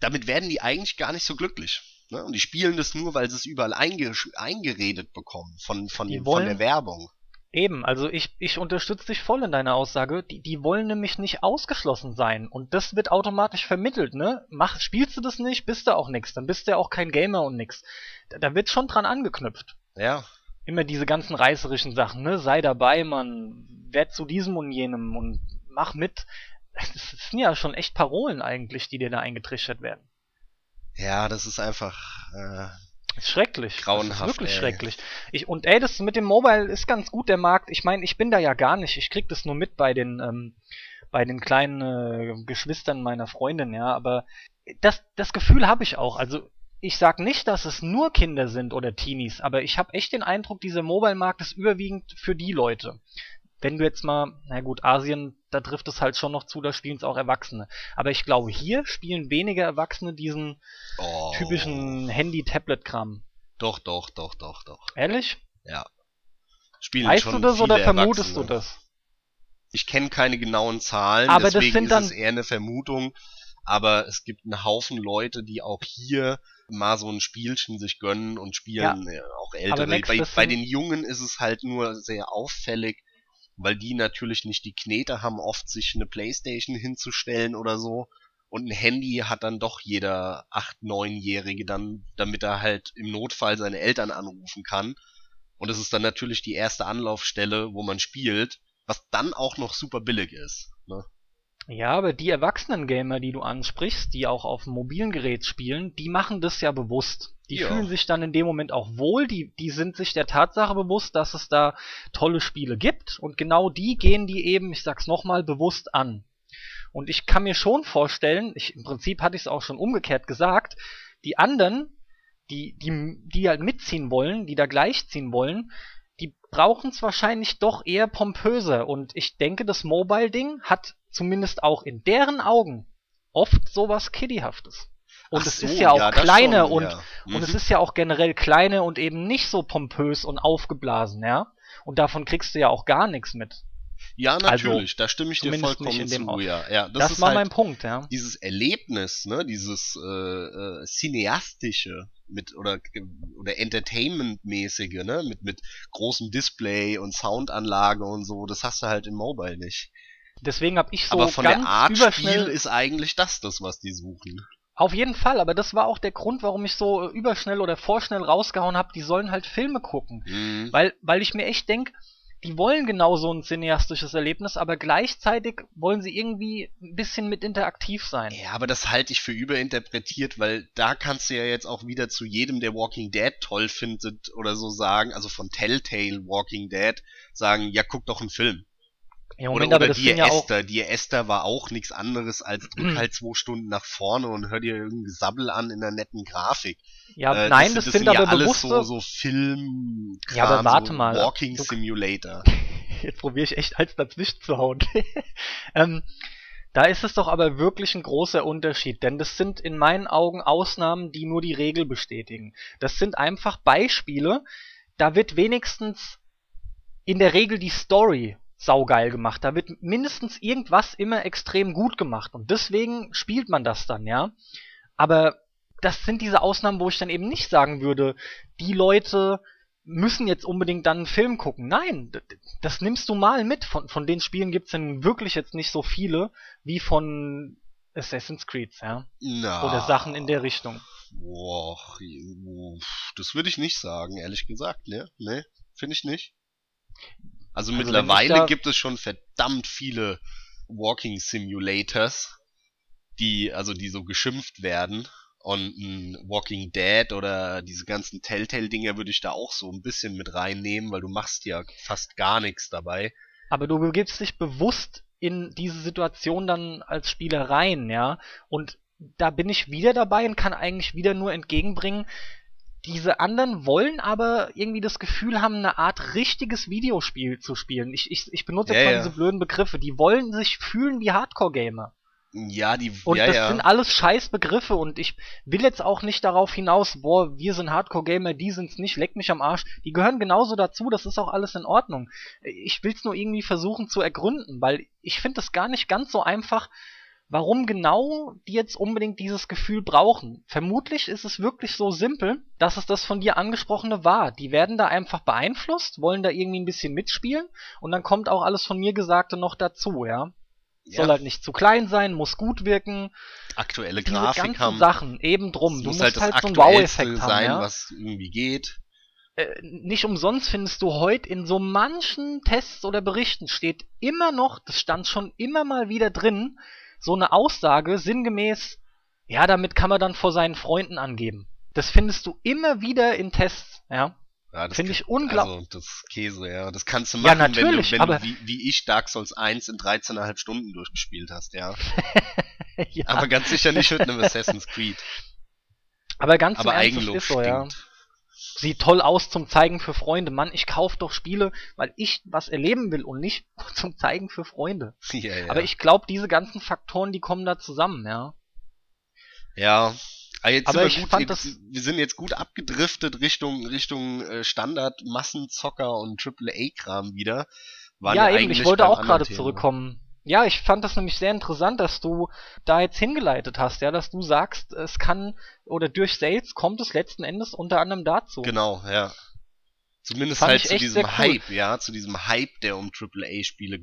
Damit werden die eigentlich gar nicht so glücklich. Ne? Und die spielen das nur, weil sie es überall einge eingeredet bekommen von, von, den, von der Werbung. Eben, also ich, ich unterstütze dich voll in deiner Aussage. Die, die wollen nämlich nicht ausgeschlossen sein. Und das wird automatisch vermittelt, ne? Mach, spielst du das nicht, bist du auch nix. Dann bist du ja auch kein Gamer und nix. Da, da wird schon dran angeknüpft. Ja. Immer diese ganzen reißerischen Sachen, ne? Sei dabei, man, werd zu diesem und jenem und mach mit. Das sind ja schon echt Parolen eigentlich, die dir da eingetrichtert werden. Ja, das ist einfach. Äh, schrecklich. Grauenhaft. Das ist wirklich ey. schrecklich. Ich, und ey, das mit dem Mobile ist ganz gut, der Markt. Ich meine, ich bin da ja gar nicht. Ich krieg das nur mit bei den, ähm, bei den kleinen äh, Geschwistern meiner Freundin, ja. Aber das, das Gefühl habe ich auch. Also ich sag nicht, dass es nur Kinder sind oder Teenies, aber ich habe echt den Eindruck, dieser Mobile-Markt ist überwiegend für die Leute. Wenn du jetzt mal, na gut, Asien, da trifft es halt schon noch zu, da spielen es auch Erwachsene. Aber ich glaube, hier spielen weniger Erwachsene diesen oh, typischen Handy-Tablet-Kram. Doch, doch, doch, doch, doch. Ehrlich? Ja. Spielen Weißt schon du das oder vermutest du das? Ich kenne keine genauen Zahlen, Aber das deswegen sind ist es eher eine Vermutung. Aber es gibt einen Haufen Leute, die auch hier mal so ein Spielchen sich gönnen und spielen, äh, auch ältere. Max, bei, bei den Jungen ist es halt nur sehr auffällig, weil die natürlich nicht die Knete haben, oft sich eine Playstation hinzustellen oder so. Und ein Handy hat dann doch jeder 8-, 9-Jährige dann, damit er halt im Notfall seine Eltern anrufen kann. Und es ist dann natürlich die erste Anlaufstelle, wo man spielt, was dann auch noch super billig ist. Ne? Ja, aber die Erwachsenen-Gamer, die du ansprichst, die auch auf dem mobilen Gerät spielen, die machen das ja bewusst. Die Ja. fühlen sich dann in dem Moment auch wohl, die, die sind sich der Tatsache bewusst, dass es da tolle Spiele gibt und genau die gehen die eben, ich sag's nochmal, bewusst an. Und ich kann mir schon vorstellen, ich, im Prinzip hatte ich es auch schon umgekehrt gesagt, die anderen, die, die, die halt mitziehen wollen, die da gleichziehen wollen, die brauchen es wahrscheinlich doch eher pompöser. Und ich denke, das Mobile-Ding hat zumindest auch in deren Augen oft sowas Kiddyhaftes. Und Ach es so, ist ja auch ja, das kleiner schon, und, ja. und es Mhm. ist ja auch generell kleiner und eben nicht so pompös und aufgeblasen, ja. Und davon kriegst du ja auch gar nichts mit. Ja, Also, natürlich, da stimme ich dir vollkommen zu, ja. ja das, Das, ist war halt mein Punkt, ja. dieses Erlebnis, ne, dieses äh, äh, cineastische mit oder oder Entertainment-mäßige, ne, mit mit großem Display und Soundanlage und so, das hast du halt im Mobile nicht. Deswegen habe ich so Aber von ganz der Art Spiel ist eigentlich das das, was die suchen. Auf jeden Fall, aber das war auch der Grund, warum ich so äh, überschnell oder vorschnell rausgehauen habe, die sollen halt Filme gucken. Mhm. Weil, weil ich mir echt denk, die wollen genau so ein cineastisches Erlebnis, aber gleichzeitig wollen sie irgendwie ein bisschen mit interaktiv sein. Ja, aber das halte ich für überinterpretiert, weil da kannst du ja jetzt auch wieder zu jedem, der Walking Dead toll findet oder so sagen, also von Telltale Walking Dead, sagen, ja, guck doch einen Film. Ja, Oder, Moment, oder das Dear sind ja auch. Esther. Esther war auch nichts anderes als [clears throat] drück halt zwei Stunden nach vorne und hör dir irgendein Gesabbel an in einer netten Grafik. Ja, Äh, nein, das, sind, ja aber alles bewusste. so, so Film, Ja, aber warte so mal. Walking Du- Simulator. [laughs] Jetzt probiere ich echt als dazwischen zu hauen. [laughs] ähm, da ist es doch aber wirklich ein großer Unterschied, denn das sind in meinen Augen Ausnahmen, die nur die Regel bestätigen. Das sind einfach Beispiele, da wird wenigstens in der Regel die Story saugeil gemacht. Da wird mindestens irgendwas immer extrem gut gemacht und deswegen spielt man das dann, ja. Aber das sind diese Ausnahmen, wo ich dann eben nicht sagen würde, die Leute müssen jetzt unbedingt dann einen Film gucken. Nein, das nimmst du mal mit. Von, von den Spielen gibt's dann wirklich jetzt nicht so viele wie von Assassin's Creed, ja. Na, Oder Sachen in der Richtung. Boah, das würde ich nicht sagen, ehrlich gesagt, ne? Ne, finde ich nicht. Also, Also mittlerweile gibt es schon verdammt viele Walking Simulators, die, also die so geschimpft werden. Und ein Walking Dead oder diese ganzen Telltale-Dinger würde ich da auch so ein bisschen mit reinnehmen, weil du machst ja fast gar nichts dabei. Aber du begibst dich bewusst in diese Situation dann als Spieler rein, ja. Und da bin ich wieder dabei und kann eigentlich wieder nur entgegenbringen, diese anderen wollen aber irgendwie das Gefühl haben, eine Art richtiges Videospiel zu spielen. Ich, ich, ich benutze jetzt Ja, mal ja. diese blöden Begriffe. Die wollen sich fühlen wie Hardcore-Gamer. Ja, die, Und ja, das ja. sind alles scheiß Begriffe und ich will jetzt auch nicht darauf hinaus, boah, wir sind Hardcore-Gamer, die sind's nicht, leck mich am Arsch. Die gehören genauso dazu, das ist auch alles in Ordnung. Ich will's nur irgendwie versuchen zu ergründen, weil ich finde es gar nicht ganz so einfach, warum genau die jetzt unbedingt dieses Gefühl brauchen. Vermutlich ist es wirklich so simpel, dass es das von dir angesprochene war. Die werden da einfach beeinflusst, wollen da irgendwie ein bisschen mitspielen und dann kommt auch alles von mir Gesagte noch dazu, ja. Ja. Soll halt nicht zu klein sein, muss gut wirken. Aktuelle Diese Grafik haben. Sachen, eben drum. Du muss musst halt halt, so einen Wow-Effekt haben, sein, ja. was irgendwie geht. äh, nicht umsonst findest du heute in so manchen Tests oder Berichten steht immer noch, das stand schon immer mal wieder drin, so eine Aussage sinngemäß, ja, damit kann man dann vor seinen Freunden angeben. Das findest du immer wieder in Tests, ja. Ja, das Finde ich unglaublich. Also, das Käse, ja. Das kannst du Ja, machen, natürlich, wenn du, wenn du wie, wie ich Dark Souls 1 in 13,5 Stunden durchgespielt hast, ja. [laughs] ja. Aber ganz sicher nicht mit einem Assassin's Creed. Aber ganz im Ernst, das Eigenlob ist so, ja. Sieht toll aus zum Zeigen für Freunde. Mann, ich kauf doch Spiele, weil ich was erleben will und nicht [laughs] zum Zeigen für Freunde. Ja, ja. Aber ich glaube, diese ganzen Faktoren, die kommen da zusammen, ja. Ja. Aber jetzt Aber ich wir gut, fand jetzt, das- wir sind jetzt gut abgedriftet Richtung Richtung äh, Standard Massenzocker und AAA-Kram wieder. Waren ja, eben, ich wollte auch gerade zurückkommen. Ja, ich fand das nämlich sehr interessant, dass du da jetzt hingeleitet hast, ja, dass du sagst, es kann, oder durch Sales kommt es letzten Endes unter anderem dazu. Genau, ja. Zumindest halt zu diesem cool. Hype, ja, zu diesem Hype, der um AAA-Spiele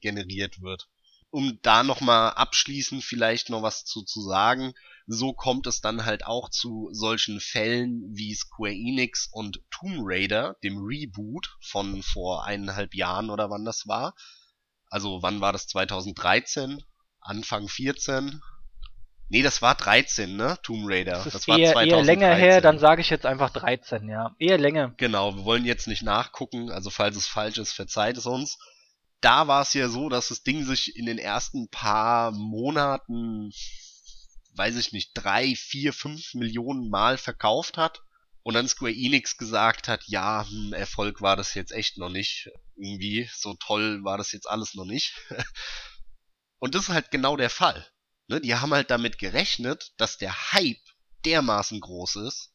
generiert wird. Um da nochmal abschließend vielleicht noch was zu, zu sagen, so kommt es dann halt auch zu solchen Fällen wie Square Enix und Tomb Raider, dem Reboot von vor eineinhalb Jahren oder wann das war. Also wann war das? 2013? Anfang 14? Nee, das war 13, ne? Tomb Raider. Das ist war eher, eher länger her, 2013. dann sage ich jetzt einfach 13, ja. Eher länger. Genau, wir wollen jetzt nicht nachgucken, also falls es falsch ist, verzeiht es uns. Da war es ja so, dass das Ding sich in den ersten paar Monaten, weiß ich nicht, drei, vier, fünf Millionen Mal verkauft hat. Und dann Square Enix gesagt hat, ja, hm, Erfolg war das jetzt echt noch nicht. Irgendwie, so toll war das jetzt alles noch nicht. [laughs] Und das ist halt genau der Fall. Ne? Die haben halt damit gerechnet, dass der Hype dermaßen groß ist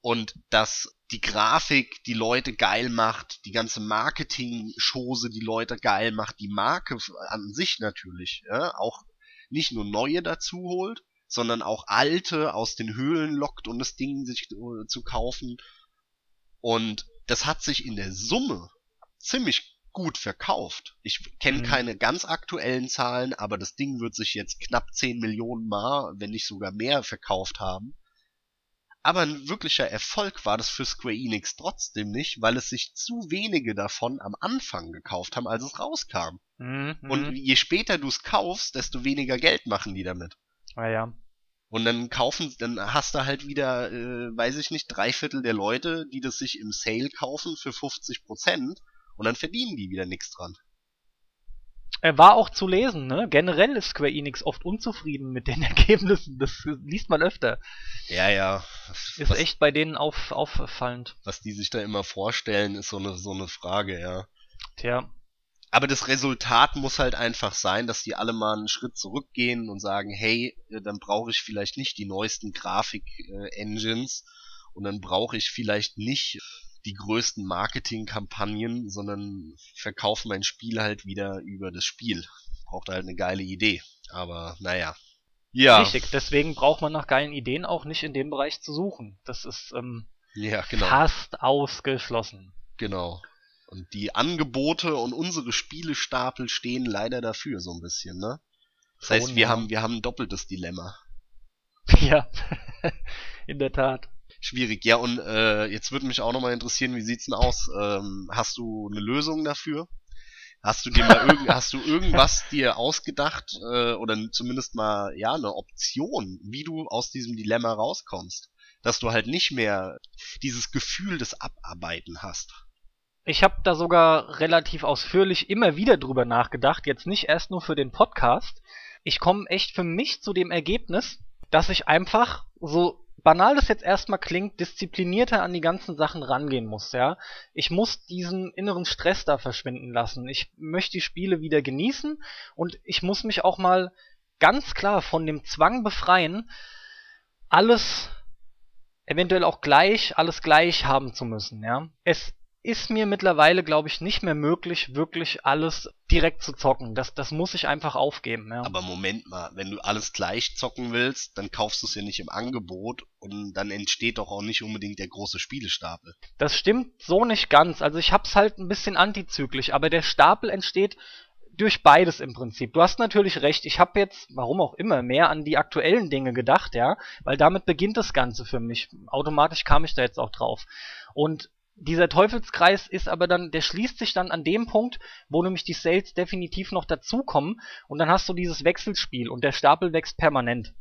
und dass die Grafik die Leute geil macht, die ganze Marketing-Chose die Leute geil macht, die Marke an sich natürlich, ja, auch nicht nur neue dazu holt, sondern auch alte aus den Höhlen lockt, um das Ding sich äh, zu kaufen. Und das hat sich in der Summe ziemlich gut verkauft. Ich kenne Mhm. keine ganz aktuellen Zahlen, aber das Ding wird sich jetzt knapp 10 Millionen Mal, wenn nicht sogar mehr, verkauft haben. Aber ein wirklicher Erfolg war das für Square Enix trotzdem nicht, weil es sich zu wenige davon am Anfang gekauft haben, als es rauskam. Mhm, Und mhm. je später du es kaufst, desto weniger Geld machen die damit. Naja. Und dann kaufen, dann hast du halt wieder, äh, weiß ich nicht, drei Viertel der Leute, die das sich im Sale kaufen für 50 Prozent und dann verdienen die wieder nichts dran. Er war auch zu lesen, ne? Generell ist Square Enix oft unzufrieden mit den [laughs] Ergebnissen. Das liest man öfter. Ja, ja. Ist was, echt bei denen auf, auffallend. was die sich da immer vorstellen, ist so eine, so eine Frage, ja. Tja. Aber das Resultat muss halt einfach sein, dass die alle mal einen Schritt zurückgehen und sagen, hey, äh, dann brauche ich vielleicht nicht die neuesten Grafik-Engines und dann brauche ich vielleicht nicht die größten Marketingkampagnen, sondern verkaufe mein Spiel halt wieder über das Spiel. Braucht halt eine geile Idee. Aber naja. Ja. Richtig. Deswegen braucht man nach geilen Ideen auch nicht in dem Bereich zu suchen. Das ist ähm, Ja, genau. fast ausgeschlossen. Genau. Und die Angebote und unsere Spielestapel stehen leider dafür so ein bisschen, ne? Das heißt, wir ja. haben, wir haben ein doppeltes Dilemma. [laughs] Ja. [laughs] in der Tat. Schwierig. Ja, und äh, jetzt würde mich auch nochmal interessieren, wie sieht's denn aus? Ähm, hast du eine Lösung dafür? Hast du dir mal irgend, [laughs] hast du irgendwas dir ausgedacht äh, oder zumindest mal ja eine Option, wie du aus diesem Dilemma rauskommst, dass du halt nicht mehr dieses Gefühl des Abarbeiten hast? Ich habe da sogar relativ ausführlich immer wieder drüber nachgedacht, jetzt nicht erst nur für den Podcast. Ich komme echt für mich zu dem Ergebnis, dass ich einfach, so banal das jetzt erstmal klingt, disziplinierter an die ganzen Sachen rangehen muss, ja. Ich muss diesen inneren Stress da verschwinden lassen. Ich möchte die Spiele wieder genießen und ich muss mich auch mal ganz klar von dem Zwang befreien, alles eventuell auch gleich, alles gleich haben zu müssen, ja. Es ist mir mittlerweile, glaube ich, nicht mehr möglich, wirklich alles direkt zu zocken. Das, das muss ich einfach aufgeben. Ja. Aber Moment mal, wenn du alles gleich zocken willst, dann kaufst du es ja nicht im Angebot und dann entsteht doch auch nicht unbedingt der große Spielestapel. Das stimmt so nicht ganz. Also ich hab's halt ein bisschen antizyklisch, aber der Stapel entsteht durch beides im Prinzip. Du hast natürlich recht, ich habe jetzt, warum auch immer, mehr an die aktuellen Dinge gedacht, ja, weil damit beginnt das Ganze für mich. Automatisch kam ich da jetzt auch drauf. Und dieser Teufelskreis ist aber dann, der schließt sich dann an dem Punkt, wo nämlich die Sales definitiv noch dazukommen und dann hast du dieses Wechselspiel und der Stapel wächst permanent.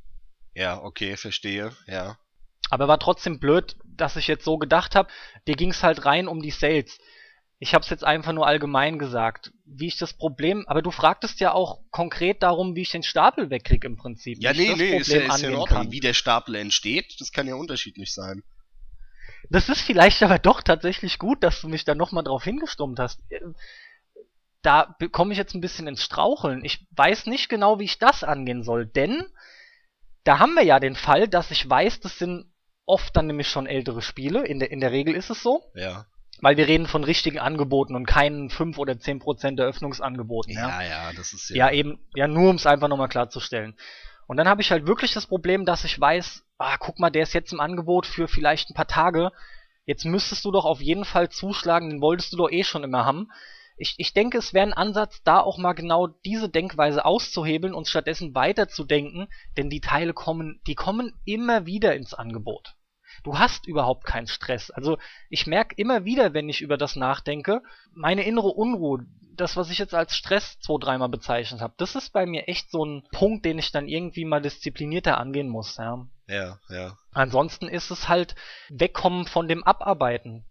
Ja, okay, verstehe, ja. Aber war trotzdem blöd, dass ich jetzt so gedacht habe, dir ging's halt rein um die Sales. Ich habe es jetzt einfach nur allgemein gesagt, wie ich das Problem, aber du fragtest ja auch konkret darum, wie ich den Stapel wegkrieg im Prinzip. Ja, nee, nee, ist ja, ist ja in Ordnung. Kann. Wie der Stapel entsteht, das kann ja unterschiedlich sein. Das ist vielleicht aber doch tatsächlich gut, dass du mich da nochmal drauf hingestummt hast. Da komme ich jetzt ein bisschen ins Straucheln. Ich weiß nicht genau, wie ich das angehen soll, denn da haben wir ja den Fall, dass ich weiß, das sind oft dann nämlich schon ältere Spiele. In der, in der Regel ist es so. Ja. Weil wir reden von richtigen Angeboten und keinen 5 oder 10% Eröffnungsangeboten. Ja, ja, ja, das ist ja. Ja, eben, ja, nur um es einfach nochmal klarzustellen. Und dann habe ich halt wirklich das Problem, dass ich weiß, ah, guck mal, der ist jetzt im Angebot für vielleicht ein paar Tage. Jetzt müsstest du doch auf jeden Fall zuschlagen, den wolltest du doch eh schon immer haben. Ich, ich denke, es wäre ein Ansatz, da auch mal genau diese Denkweise auszuhebeln und stattdessen weiterzudenken, denn die Teile kommen, die kommen immer wieder ins Angebot. Du hast überhaupt keinen Stress. Also ich merke immer wieder, wenn ich über das nachdenke, meine innere Unruhe, das, was ich jetzt als Stress zwei, dreimal bezeichnet habe, das ist bei mir echt so ein Punkt, den ich dann irgendwie mal disziplinierter angehen muss, ja. Ja, ja. Ansonsten ist es halt wegkommen von dem Abarbeiten.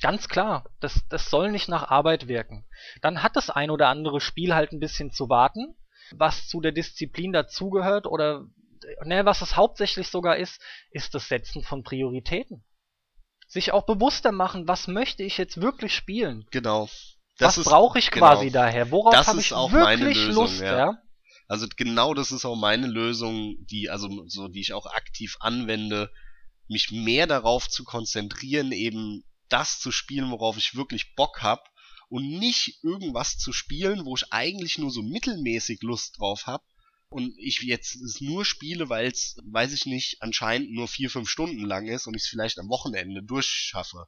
Ganz klar, das, das soll nicht nach Arbeit wirken. Dann hat das ein oder andere Spiel halt ein bisschen zu warten, was zu der Disziplin dazugehört oder ne, was es hauptsächlich sogar ist, ist das Setzen von Prioritäten. Sich auch bewusster machen, was möchte ich jetzt wirklich spielen? Genau. Das was brauche ich genau. quasi daher? Worauf habe ich wirklich Lösung, Lust? Ja. ja? Also genau das ist auch meine Lösung, die also so die ich auch aktiv anwende, mich mehr darauf zu konzentrieren, eben das zu spielen, worauf ich wirklich Bock hab und nicht irgendwas zu spielen, wo ich eigentlich nur so mittelmäßig Lust drauf hab und ich jetzt es nur spiele, weil es, weiß ich nicht, anscheinend nur vier, fünf Stunden lang ist und ich es vielleicht am Wochenende durchschaffe.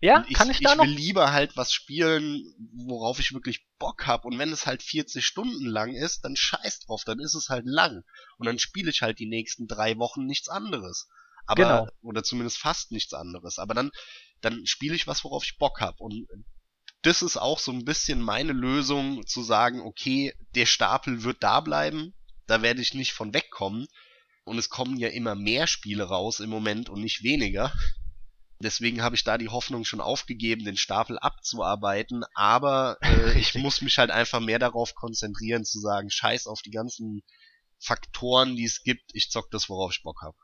Ja, ich, kann ich da ich noch? Ich will lieber halt was spielen, worauf ich wirklich Bock hab. Und wenn es halt 40 Stunden lang ist, dann scheiß drauf, dann ist es halt lang. Und dann spiele ich halt die nächsten drei Wochen nichts anderes. Aber, genau. oder zumindest fast nichts anderes. Aber dann, dann spiele ich was, worauf ich Bock hab. Und das ist auch so ein bisschen meine Lösung, zu sagen, okay, der Stapel wird da bleiben, da werde ich nicht von wegkommen. Und es kommen ja immer mehr Spiele raus im Moment und nicht weniger. Deswegen habe ich da die Hoffnung schon aufgegeben, den Stapel abzuarbeiten, aber äh, [laughs] ich muss mich halt einfach mehr darauf konzentrieren, zu sagen, scheiß auf die ganzen Faktoren, die es gibt, ich zock das, worauf ich Bock habe.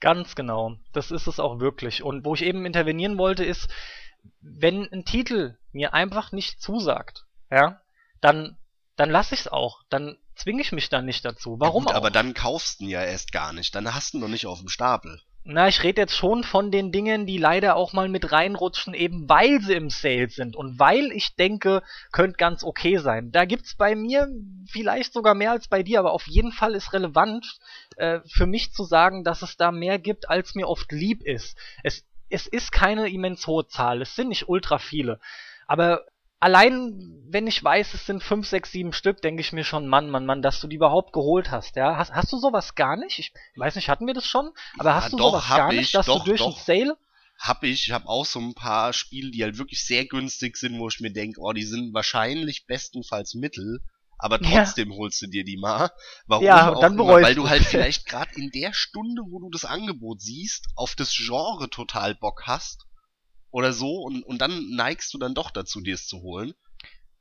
Ganz genau, das ist es auch wirklich. Und wo ich eben intervenieren wollte, ist, wenn ein Titel mir einfach nicht zusagt, ja, dann, dann lasse ich es auch. Dann zwinge ich mich dann nicht dazu. Warum ja gut, auch? Aber dann kaufst du ihn ja erst gar nicht. Dann hast du ihn noch nicht auf dem Stapel. Na, ich rede jetzt schon von den Dingen, die leider auch mal mit reinrutschen, eben weil sie im Sale sind und weil ich denke, könnte ganz okay sein. Da gibt's bei mir vielleicht sogar mehr als bei dir, aber auf jeden Fall ist relevant äh, für mich zu sagen, dass es da mehr gibt, als mir oft lieb ist. Es, es ist keine immens hohe Zahl, es sind nicht ultra viele. Aber allein wenn ich weiß, es sind 5, 6, 7 Stück, denke ich mir schon, Mann, Mann, Mann, dass du die überhaupt geholt hast, ja. Hast, hast du sowas gar nicht? Ich weiß nicht, hatten wir das schon? Aber ja, hast du doch, sowas gar ich, nicht, dass doch, du durch doch. ein Sale Hab ich, ich habe auch so ein paar Spiele, die halt wirklich sehr günstig sind, wo ich mir denke, oh, die sind wahrscheinlich bestenfalls mittel, aber trotzdem ja. holst du dir die mal. Warum ja, und dann bereust Weil du halt vielleicht [laughs] gerade in der Stunde, wo du das Angebot siehst, auf das Genre total Bock hast oder so und, und dann neigst du dann doch dazu, dir es zu holen.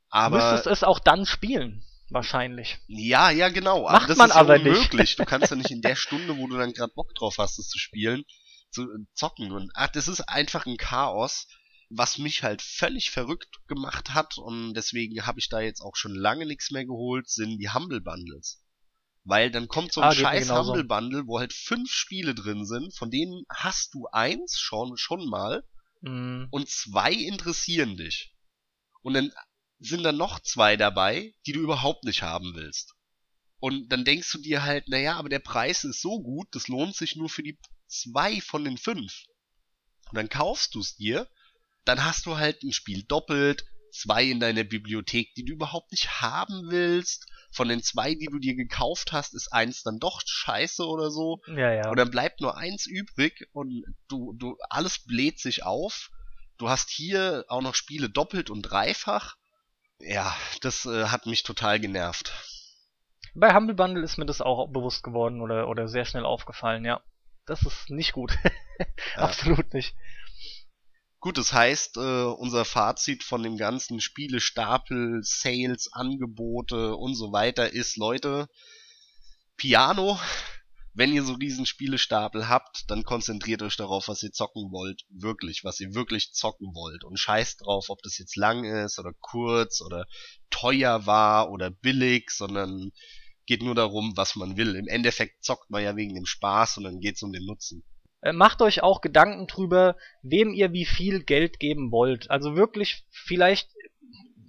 Aber du müsstest es auch dann spielen, wahrscheinlich. Ja, ja, genau. Macht das man ist aber ja nicht. unmöglich. Du kannst ja nicht in der [laughs] Stunde, wo du dann gerade Bock drauf hast, es zu spielen, zu äh, zocken. Und ach, das ist einfach ein Chaos, was mich halt völlig verrückt gemacht hat. Und deswegen habe ich da jetzt auch schon lange nichts mehr geholt, sind die Humble Bundles. Weil dann kommt so ein Ah, scheiß. Humble Bundle, wo halt fünf Spiele drin sind, von denen hast du eins schon, schon mal. Mhm. und zwei interessieren dich. Und dann sind da noch zwei dabei, die du überhaupt nicht haben willst. Und dann denkst du dir halt, naja, aber der Preis ist so gut, das lohnt sich nur für die zwei von den fünf. Und dann kaufst du es dir, dann hast du halt ein Spiel doppelt, zwei in deiner Bibliothek, die du überhaupt nicht haben willst. Von den zwei, die du dir gekauft hast, ist eins dann doch scheiße oder so. Ja, ja. Und dann bleibt nur eins übrig und du, du, alles bläht sich auf. Du hast hier auch noch Spiele doppelt und dreifach. Ja, das äh, hat mich total genervt. Bei Humble Bundle ist mir das auch bewusst geworden oder, oder sehr schnell aufgefallen, ja. Das ist nicht gut. [laughs] Absolut nicht. Gut, das heißt, äh, unser Fazit von dem ganzen Spielestapel, Sales, Angebote und so weiter ist, Leute, Piano, wenn ihr so diesen Spielestapel habt, dann konzentriert euch darauf, was ihr zocken wollt, wirklich, was ihr wirklich zocken wollt und scheißt drauf, ob das jetzt lang ist oder kurz oder teuer war oder billig, sondern geht nur darum, was man will. Im Endeffekt zockt man ja wegen dem Spaß und dann geht's um den Nutzen. Äh, macht euch auch Gedanken drüber, wem ihr wie viel Geld geben wollt. Also wirklich, vielleicht,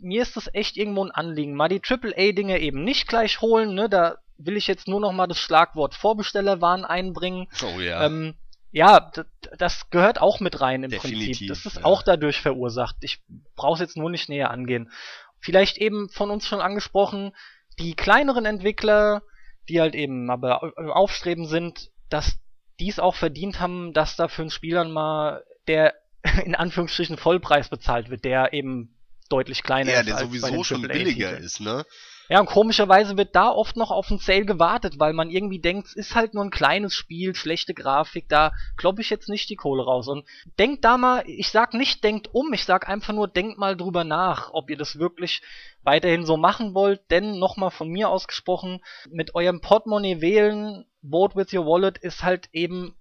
mir ist das echt irgendwo ein Anliegen. Mal die AAA-Dinge eben nicht gleich holen, ne? Da will ich jetzt nur noch mal das Schlagwort Vorbestellerwahn einbringen. Oh ja. Ähm, ja, das gehört auch mit rein im Definitiv, Prinzip. Das ist ja. auch dadurch verursacht. Ich brauche es jetzt nur nicht näher angehen. Vielleicht eben von uns schon angesprochen, die kleineren Entwickler, die halt eben aber aufstreben sind, dass die es auch verdient haben, dass da für einen Spieler mal der [laughs] in Anführungsstrichen Vollpreis bezahlt wird, der eben deutlich kleiner ja, ist. der als sowieso bei den schon billiger ist, ne? Ja, und komischerweise wird da oft noch auf einen Sale gewartet, weil man irgendwie denkt, es ist halt nur ein kleines Spiel, schlechte Grafik, da klopp ich jetzt nicht die Kohle raus. Und denkt da mal, ich sag nicht denkt um, ich sag einfach nur, denkt mal drüber nach, ob ihr das wirklich weiterhin so machen wollt, denn nochmal von mir ausgesprochen, mit eurem Portemonnaie wählen, Vote with your wallet ist halt eben,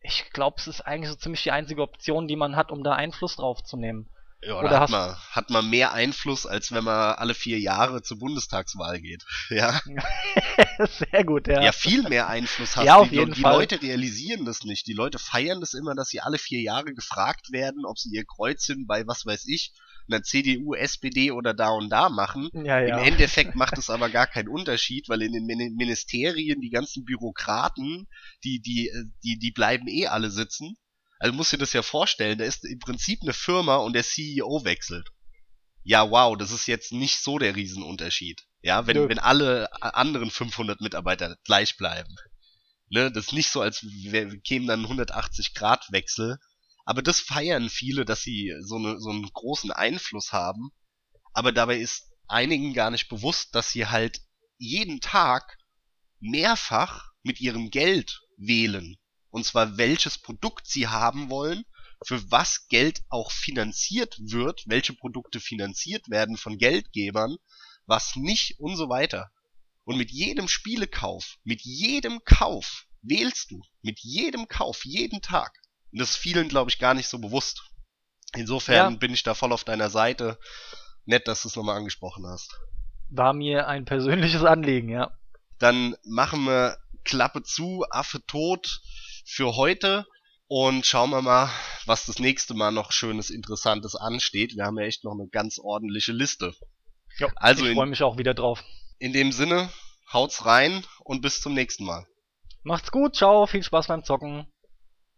ich glaube, es ist eigentlich so ziemlich die einzige Option, die man hat, um da Einfluss drauf zu nehmen. Ja, Oder da hat man, hat man mehr Einfluss, als wenn man alle vier Jahre zur Bundestagswahl geht. [laughs] Ja, [laughs] Sehr gut, ja. ja viel mehr Einfluss hast Ja, auf Die, jeden die Fall. Leute realisieren das nicht. Die Leute feiern das immer, dass sie alle vier Jahre gefragt werden, ob sie ihr Kreuzchen bei was weiß ich, einer CDU, SPD oder da und da machen. ja, ja. Im Endeffekt [laughs] macht es aber gar keinen Unterschied, weil in den Mini- Ministerien die ganzen Bürokraten, die, die, äh, die, die bleiben eh alle sitzen. Also musst dir das ja vorstellen, da ist im Prinzip eine Firma und der CEO wechselt. Ja, wow, das ist jetzt nicht so der Riesenunterschied. Ja, wenn, wenn alle anderen 500 Mitarbeiter gleich bleiben. Ne, das ist nicht so, als wär, kämen dann 180 Grad Wechsel. Aber das feiern viele, dass sie so, eine, so einen großen Einfluss haben. Aber dabei ist einigen gar nicht bewusst, dass sie halt jeden Tag mehrfach mit ihrem Geld wählen. Und zwar welches Produkt sie haben wollen, für was Geld auch finanziert wird, welche Produkte finanziert werden von Geldgebern, was nicht und so weiter. Und mit jedem Spielekauf, mit jedem Kauf wählst du, mit jedem Kauf, jeden Tag. Und das ist vielen, glaube ich, gar nicht so bewusst. Insofern Ja. bin ich da voll auf deiner Seite. Nett, dass du es nochmal angesprochen hast. War mir ein persönliches Anliegen, ja. Dann machen wir Klappe zu, Affe tot für heute und schauen wir mal, was das nächste Mal noch schönes, interessantes ansteht. Wir haben ja echt noch eine ganz ordentliche Liste. Jo, Also ich freue mich auch wieder drauf. In dem Sinne, haut's rein und bis zum nächsten Mal. Macht's gut, ciao, viel Spaß beim Zocken.